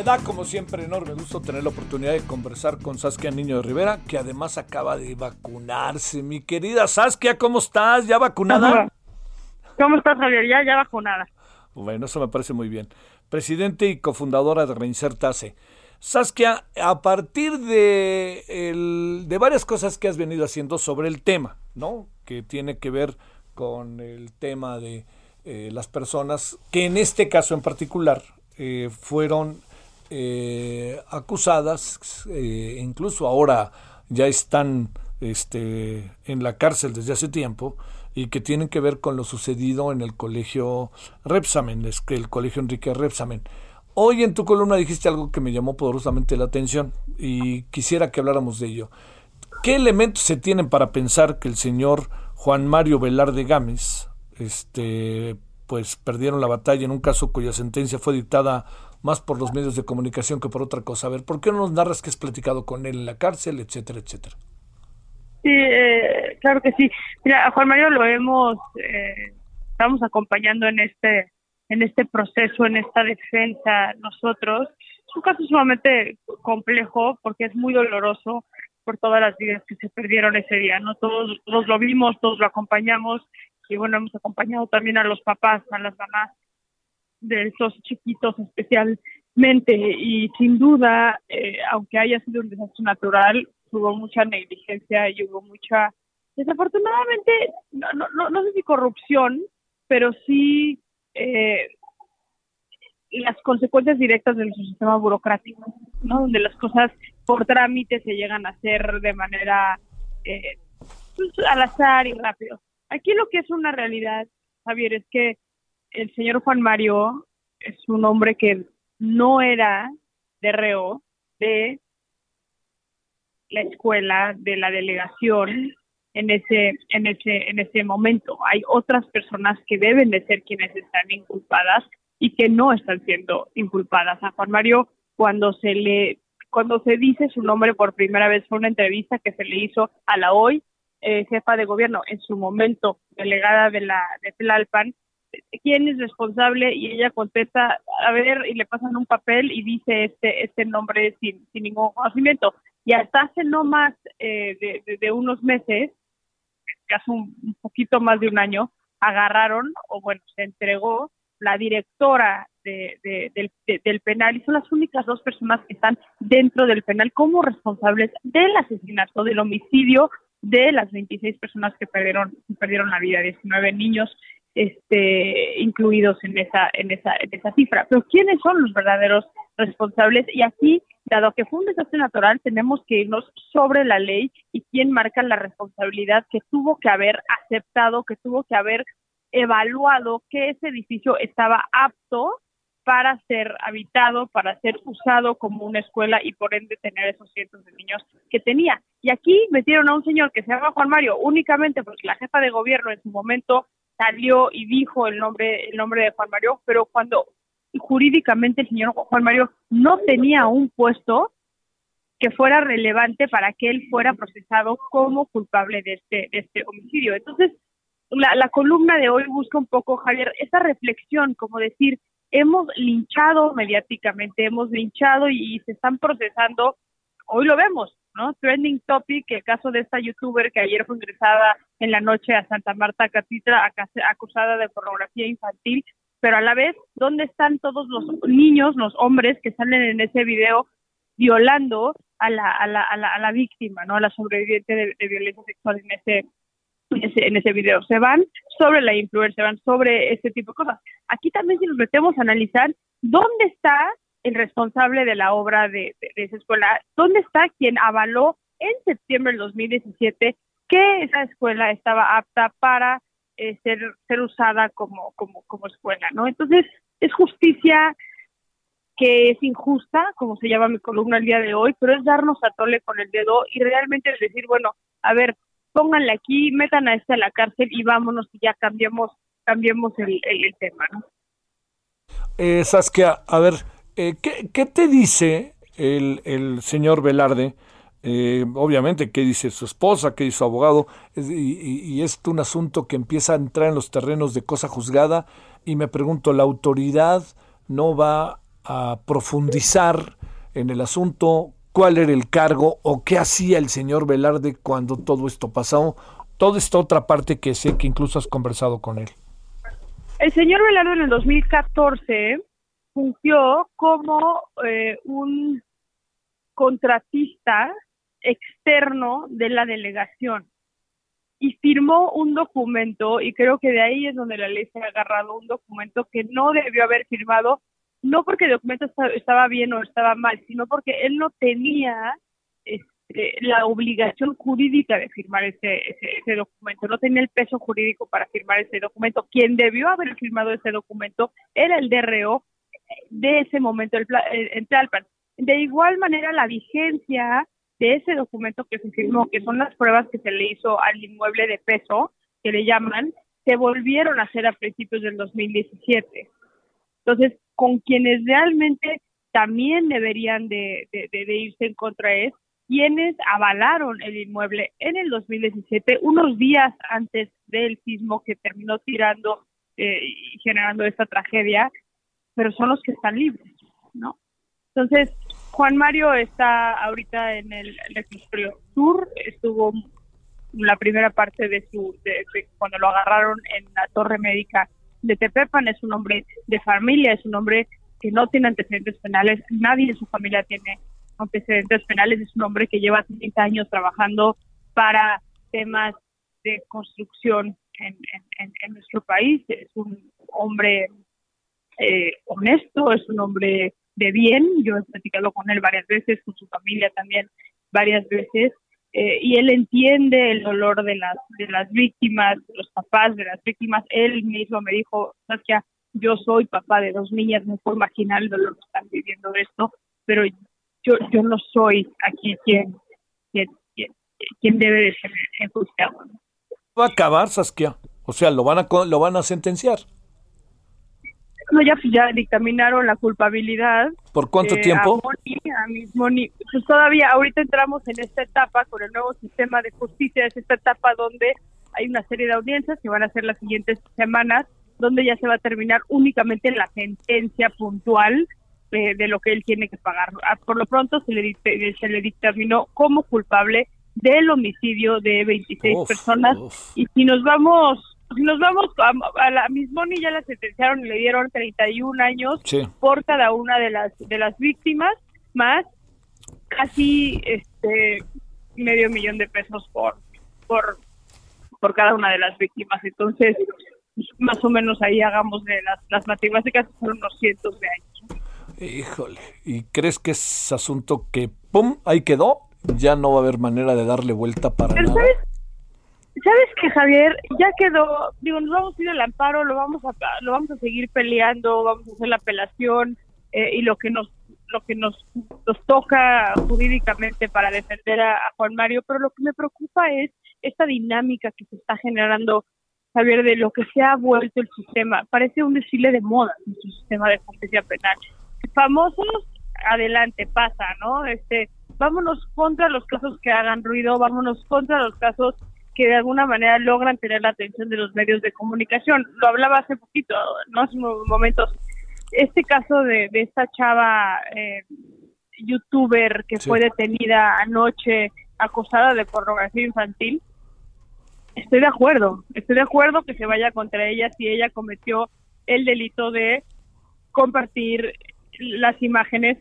Me da como siempre enorme gusto tener la oportunidad de conversar con Saskia Niño de Rivera, que además acaba de vacunarse. Mi querida Saskia, ¿cómo estás? ¿Ya vacunada? ¿Cómo estás, Javier? Ya, ya vacunada. Bueno, eso me parece muy bien. Presidente y cofundadora de Reinsertase. Saskia, a partir de, el- de varias cosas que has venido haciendo sobre el tema, ¿no? Que tiene que ver con el tema de eh, las personas que en este caso en particular eh, fueron eh, acusadas, eh, incluso ahora ya están este, en la cárcel desde hace tiempo y que tienen que ver con lo sucedido en el colegio Repsamen, es que el colegio Enrique Repsamen. Hoy en tu columna dijiste algo que me llamó poderosamente la atención y quisiera que habláramos de ello. ¿Qué elementos se tienen para pensar que el señor Juan Mario Velarde Gámez este, pues perdieron la batalla en un caso cuya sentencia fue dictada más por los medios de comunicación que por otra cosa. A ver, ¿por qué no nos narras que has platicado con él en la cárcel, etcétera, etcétera? Sí, eh, claro que sí. Mira, a Juan Mario lo hemos, eh, estamos acompañando en este, en este proceso, en esta defensa nosotros. Es un caso sumamente complejo porque es muy doloroso por todas las vidas que se perdieron ese día, ¿no? Todos, todos lo vimos, todos lo acompañamos y bueno, hemos acompañado también a los papás, a las mamás de esos chiquitos especialmente y sin duda, eh, aunque haya sido un desastre natural, hubo mucha negligencia y hubo mucha, desafortunadamente, no, no, no sé si corrupción, pero sí eh, las consecuencias directas de nuestro sistema burocrático, ¿no? Donde las cosas por trámite se llegan a hacer de manera eh, pues, al azar y rápido. Aquí lo que es una realidad, Javier, es que el señor Juan Mario es un hombre que no era de reo de la escuela, de la delegación en ese, en ese, en ese momento. Hay otras personas que deben de ser quienes están inculpadas y que no están siendo inculpadas. A Juan Mario, cuando se le, cuando se dice su nombre por primera vez, fue una entrevista que se le hizo a la hoy eh, jefa de gobierno, en su momento delegada de la de Tlalpan, quién es responsable y ella contesta a ver y le pasan un papel y dice este este nombre sin, sin ningún conocimiento. Y hasta hace no más eh, de, unos meses casi un, un, poquito más de un año agarraron o bueno se entregó la directora de, del, del penal y son las únicas dos personas que están dentro del penal como responsables del asesinato del homicidio de las 26 personas que perdieron perdieron la vida 19 niños este, incluidos en esa, en, esa, en esa cifra. Pero ¿quiénes son los verdaderos responsables? Y aquí, dado que fue un desastre natural, tenemos que irnos sobre la ley y quién marca la responsabilidad que tuvo que haber aceptado, que tuvo que haber evaluado que ese edificio estaba apto para ser habitado, para ser usado como una escuela y por ende tener esos cientos de niños que tenía. Y aquí metieron a un señor que se llama Juan Mario únicamente porque la jefa de gobierno en su momento salió y dijo el nombre, el nombre de Juan Mario, pero cuando jurídicamente el señor Juan Mario no tenía un puesto que fuera relevante para que él fuera procesado como culpable de este, de este homicidio. Entonces, la, la columna de hoy busca un poco, Javier, esa reflexión, como decir, hemos linchado mediáticamente, hemos linchado y se están procesando, hoy lo vemos, ¿no? Trending topic, el caso de esta youtuber que ayer fue ingresada en la noche a Santa Marta Catitra acusada de pornografía infantil, pero a la vez, ¿dónde están todos los niños, los hombres que salen en ese video violando a la, a la, a la, a la víctima, ¿no? A la sobreviviente de, violencia sexual en ese, en ese, video. Se van sobre la influencer, se van sobre ese tipo de cosas. Aquí también si nos metemos a analizar dónde está el responsable de la obra de, esa escuela, ¿dónde está quien avaló en septiembre del 2017 que esa escuela estaba apta para eh, ser, ser usada como, como, escuela, ¿no? Entonces, es justicia que es injusta, como se llama mi columna el día de hoy, pero es darnos a tole con el dedo y realmente decir, bueno, a ver, pónganle aquí, metan a este a la cárcel y vámonos y ya cambiemos, cambiemos el, el, tema, ¿no? Eh, Saskia, a ver, eh, ¿qué, te dice el, señor Velarde? Eh, obviamente, ¿qué dice su esposa? ¿Qué dice su abogado? y, y, es un asunto que empieza a entrar en los terrenos de cosa juzgada y me pregunto, ¿la autoridad no va a profundizar en el asunto? ¿Cuál era el cargo o qué hacía el señor Velarde cuando todo esto pasó? Toda esta otra parte que sé que incluso has conversado con él. El señor Velarde en el 2014 fungió como eh, un contratista externo de la delegación y firmó un documento y creo que de ahí es donde la ley se ha agarrado un documento que no debió haber firmado no porque el documento estaba bien o estaba mal sino porque él no tenía este, la obligación jurídica de firmar ese, ese, documento no tenía el peso jurídico para firmar ese documento. Quien debió haber firmado ese documento era el DRO de ese momento en Tlalpan. De igual manera, la vigencia de ese documento que se firmó, que son las pruebas que se le hizo al inmueble de peso, que le llaman, se volvieron a hacer a principios del 2017. Entonces, con quienes realmente también deberían de, de, irse en contra es quienes avalaron el inmueble en el 2017, unos días antes del sismo que terminó tirando eh, y generando esta tragedia, pero son los que están libres, ¿no? Entonces, Juan Mario está ahorita en el reclusorio sur, estuvo la primera parte de su, de, cuando lo agarraron en la torre médica de Tepepan, es un hombre de familia, es un hombre que no tiene antecedentes penales, nadie en su familia tiene antecedentes penales, es un hombre que lleva 30 años trabajando para temas de construcción en, en, nuestro país, es un hombre eh, honesto, es un hombre de bien, yo he platicado con él varias veces, con su familia también varias veces, eh, y él entiende el dolor de las de las víctimas, los papás de las víctimas. Él mismo me dijo, Saskia, yo soy papá de dos niñas, no puedo imaginar el dolor que están viviendo esto, pero yo no soy aquí quien, debe de ser enjuiciado. Va a acabar, Saskia. O sea, lo van a lo van a sentenciar. No, ya, ya dictaminaron la culpabilidad. ¿Por cuánto eh, tiempo? A Moni, Pues todavía, ahorita entramos en esta etapa con el nuevo sistema de justicia, es esta etapa donde hay una serie de audiencias que van a ser las siguientes semanas, donde ya se va a terminar únicamente la sentencia puntual eh, de lo que él tiene que pagar. Ah, por lo pronto se le, se le dictaminó como culpable del homicidio de 26 personas. Y si nos vamos si nos vamos a, la Mismoni ya la sentenciaron y le dieron 31 años por cada una de las de las víctimas más casi este medio millón de pesos por por por cada una de las víctimas. Entonces más o menos ahí hagamos de las, las matemáticas son unos cientos de años. Híjole y crees que es asunto que pum ahí quedó ya no va a haber manera de darle vuelta para nada. ¿Sabes que Javier? Ya quedó, digo, nos vamos a ir al amparo, lo vamos a lo vamos a seguir peleando, vamos a hacer la apelación eh, y lo que nos lo que nos, nos toca jurídicamente para defender a, Juan Mario, pero lo que me preocupa es esta dinámica que se está generando, Javier, de lo que se ha vuelto el sistema. Parece un desfile de moda su sistema de justicia penal. Famosos, adelante, pasa, ¿no? Este, vámonos contra los casos que hagan ruido, vámonos contra los casos que de alguna manera logran tener la atención de los medios de comunicación. Lo hablaba hace poquito, no hace unos momentos. Este caso de, esta chava eh, youtuber que fue detenida anoche acusada de pornografía infantil, estoy de acuerdo, estoy de acuerdo que se vaya contra ella si ella cometió el delito de compartir las imágenes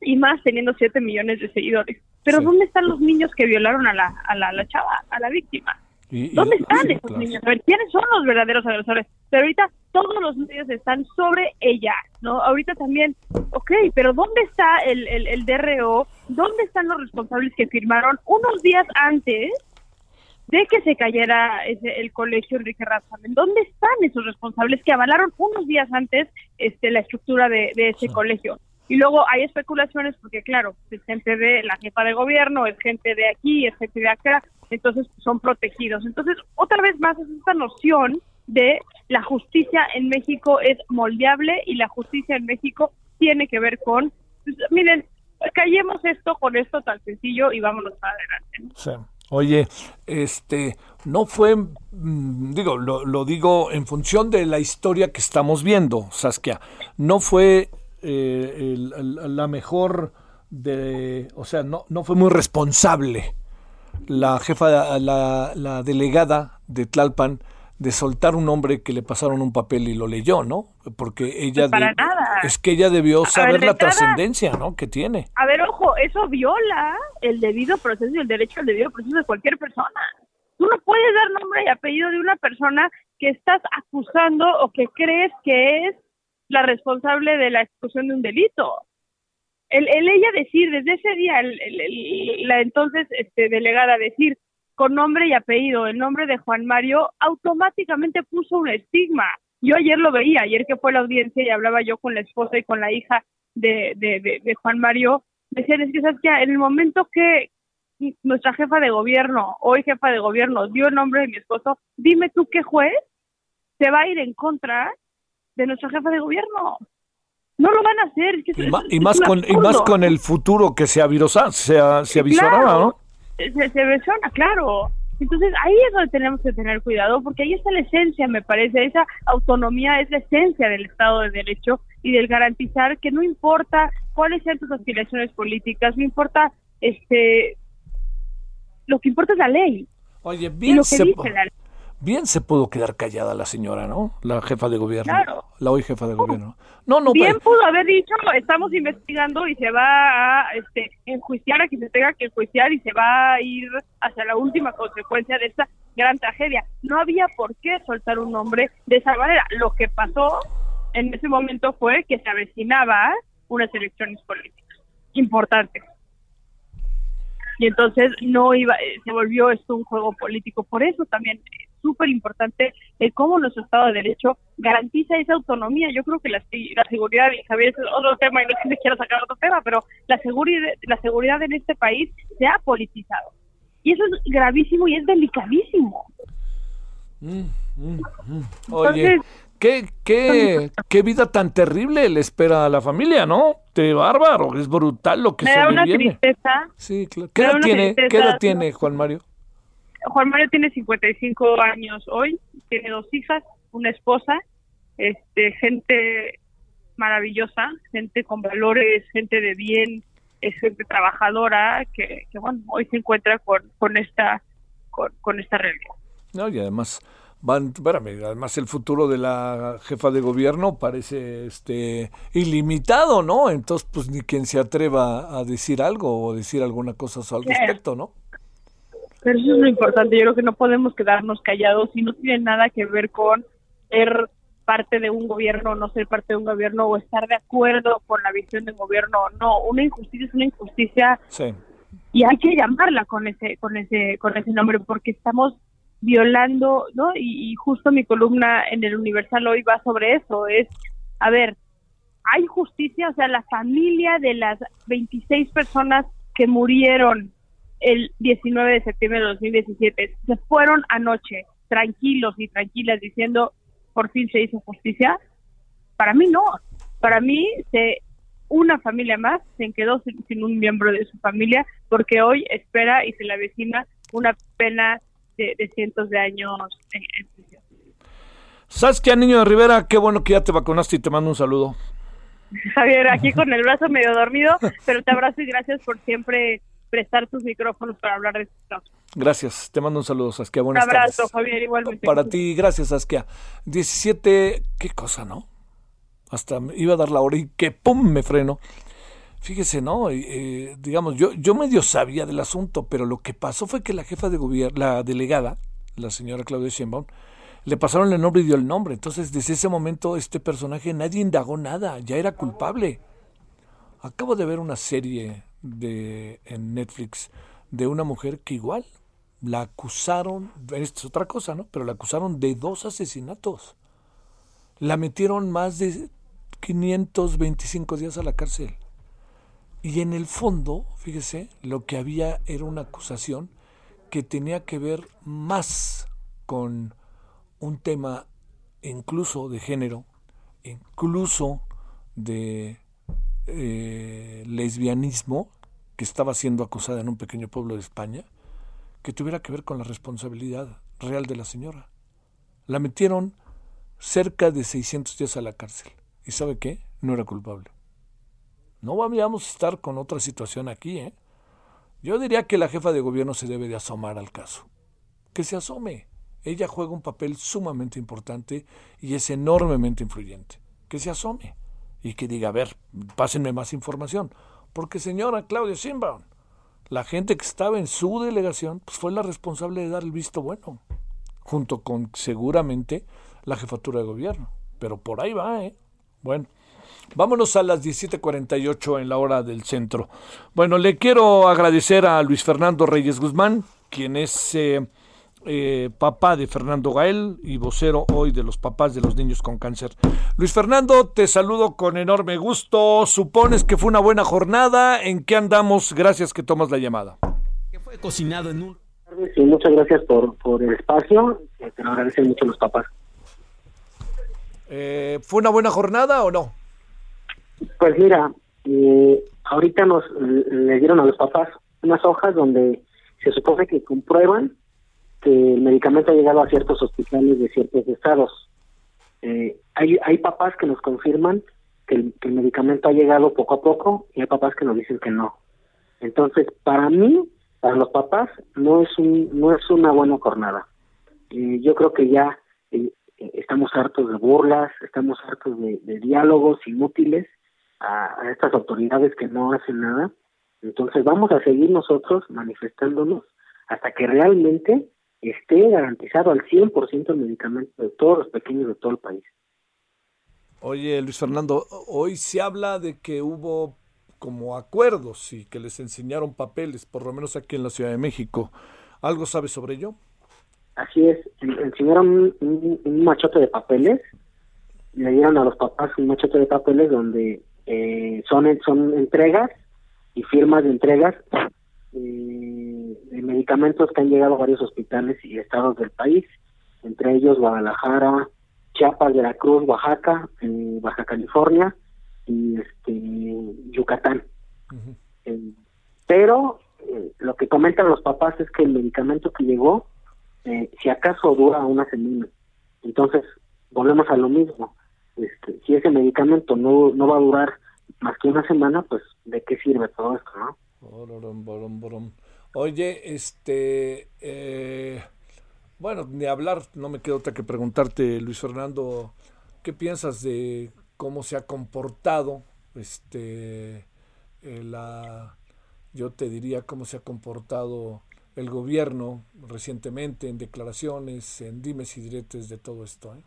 y más teniendo 7 millones de seguidores. Pero ¿dónde están los niños que violaron a la, a la, chava, a la víctima? ¿Dónde están esos niños? A ver, ¿quiénes son los verdaderos agresores? Pero ahorita todos los medios están sobre ella, ¿no? Ahorita también, ok, pero ¿dónde está el, el, el DRO? ¿Dónde están los responsables que firmaron unos días antes de que se cayera ese, el colegio Enrique Razamen. ¿Dónde están esos responsables que avalaron unos días antes este, la estructura de, de ese colegio? Y luego hay especulaciones porque, claro, es gente de la jefa de gobierno, es gente de aquí, es gente de acá, entonces son protegidos. Entonces, otra vez más es esta noción de la justicia en México es moldeable y la justicia en México tiene que ver con, pues, miren, callemos esto con esto tan sencillo y vámonos para adelante. Sí. Oye, este, no fue, mm, digo, lo, lo, digo en función de la historia que estamos viendo, Saskia, no fue eh, la mejor de, o sea, no, no fue muy responsable la jefa, la, la delegada de Tlalpan de soltar un hombre que le pasaron un papel y lo leyó, ¿no? Porque ella pues es que ella debió saber la trascendencia, ¿no? Que tiene. A ver, ojo, eso viola el debido proceso y el derecho al debido proceso de cualquier persona. Tú no puedes dar nombre y apellido de una persona que estás acusando o que crees que es la responsable de la ejecución de un delito. El, ella decir, desde ese día, la entonces este, delegada decir con nombre y apellido el nombre de Juan Mario, automáticamente puso un estigma. Yo ayer lo veía, ayer que fue la audiencia y hablaba yo con la esposa y con la hija de, de, Juan Mario, decían, es que, ¿sabes que En el momento que nuestra jefa de gobierno, hoy jefa de gobierno, dio el nombre de mi esposo, dime tú qué juez se va a ir en contra de nuestra jefa de gobierno. No lo van a hacer. es que Y, es- ma- y es más con, y más con el futuro que se, avirosa, se, se avisoraba, Claro. ¿no? se, se versiona, claro. Entonces ahí es donde tenemos que tener cuidado, porque ahí está la esencia, me parece, esa autonomía es la esencia del Estado de Derecho y del garantizar que no importa cuáles sean tus aspiraciones políticas, no importa, este, lo que importa es la ley Oye, y bien lo que se, dice la ley. Bien se pudo quedar callada la señora, ¿no? La jefa de gobierno. Claro. La hoy jefa de gobierno. No, no, Bien pudo haber dicho, estamos investigando y se va a este, enjuiciar a quien se tenga que enjuiciar y se va a ir hacia la última consecuencia de esta gran tragedia. No había por qué soltar un nombre de esa manera. Lo que pasó en ese momento fue que se avecinaba unas elecciones políticas importantes. Y entonces no iba, eh, se volvió esto un juego político. Por eso también es súper importante el cómo nuestro Estado de Derecho garantiza esa autonomía. Yo creo que la, la seguridad, y Javier, es otro tema y no es que me quiera sacar otro tema, pero la seguridad, la seguridad en este país se ha politizado. Y eso es gravísimo y es delicadísimo. Mm, mm, mm. Oye, Entonces- ¿qué, qué, qué vida tan terrible le espera a la familia, ¿no? De bárbaro, es brutal lo que me se da una viene. tristeza. Sí, claro. ¿Qué edad tiene, ¿qué edad tiene Juan Mario? Juan Mario tiene 55 años hoy, tiene dos hijas, una esposa, este, gente maravillosa, gente con valores, gente de bien, es gente trabajadora que, que, bueno, hoy se encuentra con, con esta con, con esta realidad. No, y además van, espérame, además el futuro de la jefa de gobierno parece este ilimitado, ¿no? Entonces, pues ni quien se atreva a decir algo o decir alguna cosa al respecto, ¿no? Pero eso es lo importante, yo creo que no podemos quedarnos callados y no tiene nada que ver con ser parte de un gobierno o no ser parte de un gobierno o estar de acuerdo con la visión del gobierno. No, una injusticia es una injusticia Sí. y hay que llamarla con ese con ese con ese nombre porque estamos violando no y, y justo mi columna en el Universal hoy va sobre eso es a ver hay justicia o sea la familia de las 26 personas que murieron el 19 de septiembre de 2017 se fueron anoche tranquilos y tranquilas diciendo por fin se hizo justicia para mí no para mí se una familia más se quedó sin, sin un miembro de su familia porque hoy espera y se le avecina una pena de, de cientos de años en, en prisión. Saskia Niño de Rivera, qué bueno que ya te vacunaste y te mando un saludo. <laughs> Javier, aquí con el brazo medio dormido, pero te abrazo y gracias por siempre prestar tus micrófonos para hablar de estos casos. Gracias, te mando un saludo, Saskia. Un Buenas abrazo, tardes. Javier, igualmente. Para ti, gracias, Saskia. 17, qué cosa, ¿no? Hasta me iba a dar la hora y que pum, me freno. Fíjese, ¿no? Eh, digamos, yo, yo medio sabía del asunto, pero lo que pasó fue que la jefa de gobierno, la delegada, la señora Claudia Sheinbaum, le pasaron el nombre y dio el nombre. Entonces, desde ese momento, este personaje nadie indagó nada, ya era culpable. Acabo de ver una serie de en Netflix de una mujer que igual la acusaron, esto es otra cosa, ¿no? Pero la acusaron de dos asesinatos. La metieron más de 525 días a la cárcel. Y en el fondo, fíjese, lo que había era una acusación que tenía que ver más con un tema incluso de género, incluso de eh, lesbianismo, que estaba siendo acusada en un pequeño pueblo de España, que tuviera que ver con la responsabilidad real de la señora. La metieron cerca de 600 días a la cárcel. ¿Y sabe qué? No era culpable. No vamos a estar con otra situación aquí, ¿eh? Yo diría que la jefa de gobierno se debe de asomar al caso. Que se asome. Ella juega un papel sumamente importante y es enormemente influyente. Que se asome y que diga, a ver, pásenme más información. Porque señora Claudia Sheinbaum, la gente que estaba en su delegación, pues fue la responsable de dar el visto bueno, junto con seguramente la jefatura de gobierno. Pero por ahí va, ¿eh? Bueno, vámonos a las 17:48 en la hora del centro. Bueno, le quiero agradecer a Luis Fernando Reyes Guzmán, quien es eh, eh, papá de Fernando Gael y vocero hoy de los papás de los niños con cáncer. Luis Fernando, te saludo con enorme gusto. Supones que fue una buena jornada. ¿En qué andamos? Gracias que tomas la llamada. Fue cocinado en un... Sí, muchas gracias por, por el espacio. Te lo agradecen mucho los papás. Eh, ¿Fue una buena jornada o no? Pues mira, eh, ahorita nos le dieron a los papás unas hojas donde se supone que comprueban que el medicamento ha llegado a ciertos hospitales de ciertos estados. Eh, hay, hay papás que nos confirman que el, medicamento ha llegado poco a poco y hay papás que nos dicen que no. Entonces, para mí, para los papás, no es un, no es una buena jornada. Eh, yo creo que ya eh, estamos hartos de burlas, estamos hartos de, diálogos inútiles a estas autoridades que no hacen nada. Entonces, vamos a seguir nosotros manifestándonos hasta que realmente esté garantizado al 100% el medicamento de todos los pequeños de todo el país. Oye, Luis Fernando, hoy se habla de que hubo como acuerdos y que les enseñaron papeles, por lo menos aquí en la Ciudad de México. ¿Algo sabes sobre ello? Así es, en- enseñaron un, un- un machote de papeles, le dieron a los papás un machote de papeles donde eh, son, son entregas y firmas de entregas eh, medicamentos que han llegado a varios hospitales y estados del país, entre ellos Guadalajara, Chiapas, Veracruz, Oaxaca, eh, Baja California y este Yucatán. Eh, pero eh, lo que comentan los papás es que el medicamento que llegó, eh, si acaso dura una semana. Entonces, volvemos a lo mismo. Este, si ese medicamento no, no va a durar más que una semana, pues ¿de qué sirve todo esto, no? Bororom, borom, borom. Oye, este, eh, bueno, ni hablar, no me queda otra que preguntarte, Luis Fernando, ¿qué piensas de cómo se ha comportado, este, eh, la, yo te diría cómo se ha comportado el gobierno recientemente en declaraciones, en dimes y diretes de todo esto? eh?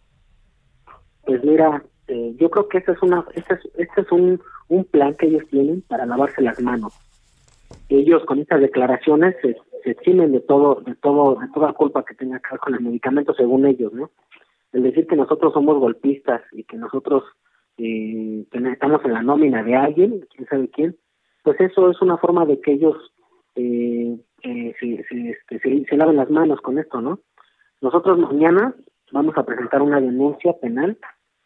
Pues mira, eh, yo creo que este es, una, este es, este es un, un plan que ellos tienen para lavarse las manos. Ellos con estas declaraciones se, se eximen de todo, de todo, de toda culpa que tenga que ver con el medicamento según ellos, ¿no? El decir que nosotros somos golpistas y que nosotros eh, estamos en la nómina de alguien, quién sabe quién, pues eso es una forma de que ellos eh, eh, se, se, este, se, se laven las manos con esto, ¿no? Nosotros mañana vamos a presentar una denuncia penal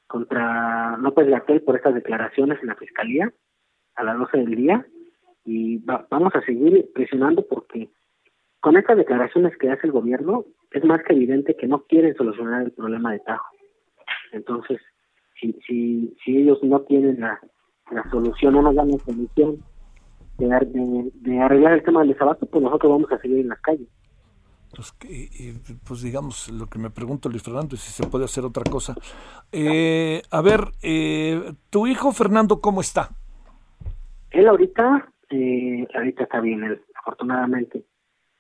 contra López Gatel por estas declaraciones en la fiscalía a las 12 del día y va- vamos a seguir presionando porque con estas declaraciones que hace el gobierno es más que evidente que no quieren solucionar el problema de Tajo. Entonces, si, si, si ellos no tienen la, la solución, no nos dan la solución de, de, de arreglar el tema del desabasto, pues nosotros vamos a seguir en las calles. Pues, pues digamos, lo que me pregunto Luis Fernando es si se puede hacer otra cosa. Eh, a ver, eh, tu hijo Fernando, ¿cómo está? Él ahorita, eh, ahorita está bien, él, afortunadamente.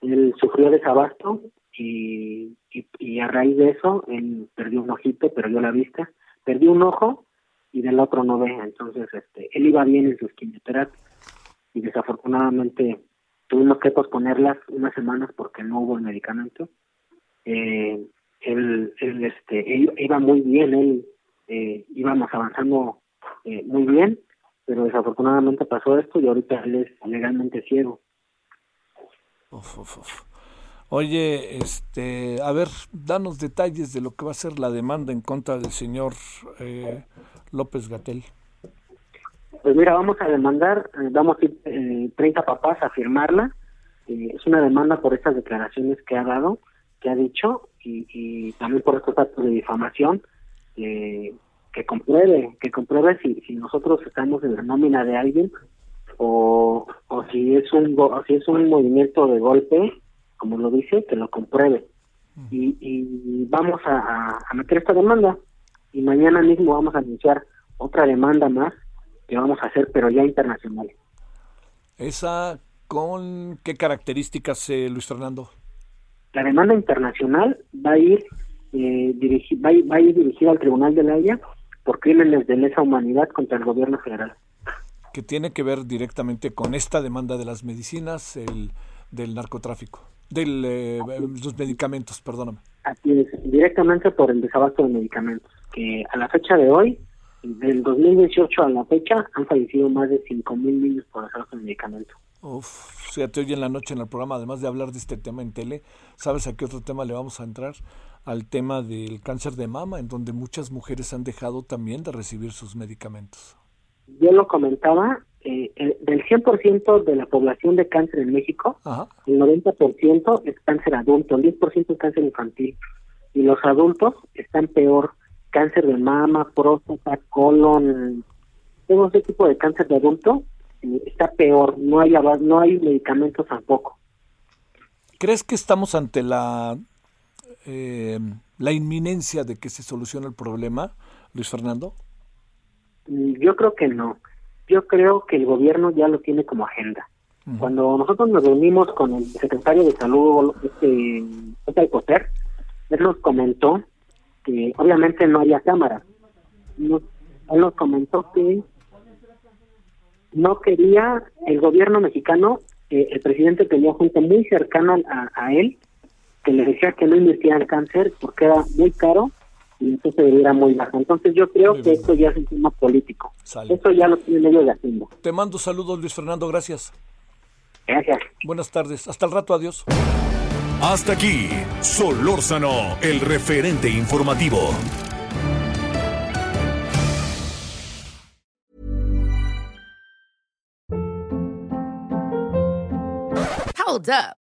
Él sufrió desabasto y, y, a raíz de eso, él perdió un ojito, perdió la vista, perdió un ojo y del otro no ve. Entonces, este, él iba bien en sus quimioterapias y desafortunadamente tuvimos que posponerlas unas semanas porque no hubo el medicamento. Eh, él, él, este, él iba muy bien, él eh, íbamos avanzando eh, muy bien, pero desafortunadamente pasó esto y ahorita él es legalmente ciego. Uf, uf, uf. Oye, este, a ver, danos detalles de lo que va a ser la demanda en contra del señor eh, López Gatel. Pues mira, vamos a demandar, eh, vamos a ir eh, 30 papás a firmarla. Eh, es una demanda por estas declaraciones que ha dado, que ha dicho, y, y también por estos actos de difamación, eh, que compruebe, que compruebe si, si nosotros estamos en la nómina de alguien o, o si es un o si es un movimiento de golpe, como lo dice, que lo compruebe. Y, y vamos a, a- meter esta demanda y mañana mismo vamos a anunciar otra demanda más que vamos a hacer, pero ya internacional. ¿Esa con qué características, eh, Luis Fernando? La demanda internacional va a ir eh, dirigi- va, va a ir dirigida al Tribunal de la Haya por crímenes de lesa humanidad contra el gobierno federal. Que tiene que ver directamente con esta demanda de las medicinas, el, del narcotráfico, del, eh, los medicamentos, perdóname. Así es, directamente por el desabasto de medicamentos, que a la fecha de hoy, del 2018 a la fecha, han fallecido más de 5.000 niños por desabasto de medicamentos. Uf, fíjate, hoy en la noche en el programa, además de hablar de este tema en tele, ¿sabes a qué otro tema le vamos a entrar? Al tema del cáncer de mama, en donde muchas mujeres han dejado también de recibir sus medicamentos. Yo lo comentaba, eh, del 100% de la población de cáncer en México, el 90% es cáncer adulto, el 10% es cáncer infantil. Y los adultos están peor, cáncer de mama, próstata, colon, todo ese tipo de cáncer de adulto eh, está peor, no hay, no hay medicamentos tampoco. ¿Crees que estamos ante la, eh, la inminencia de que se solucione el problema, Luis Fernando? Yo creo que no. Yo creo que el gobierno ya lo tiene como agenda. Cuando nosotros nos reunimos con el secretario de Salud, este, Alcocer, él nos comentó que obviamente no había cámara. él nos comentó que no quería el gobierno mexicano, eh, el presidente tenía gente muy cercana a, él, que le decía que no invirtiera en cáncer porque era muy caro y entonces era muy bajo. Entonces yo creo que esto ya es un tema político. Esto ya lo tiene medio de haciendo. Te mando saludos, Luis Fernando, gracias. Gracias. Buenas tardes. Hasta el rato, adiós. Hasta aquí, Solórzano, el referente informativo. Hold up.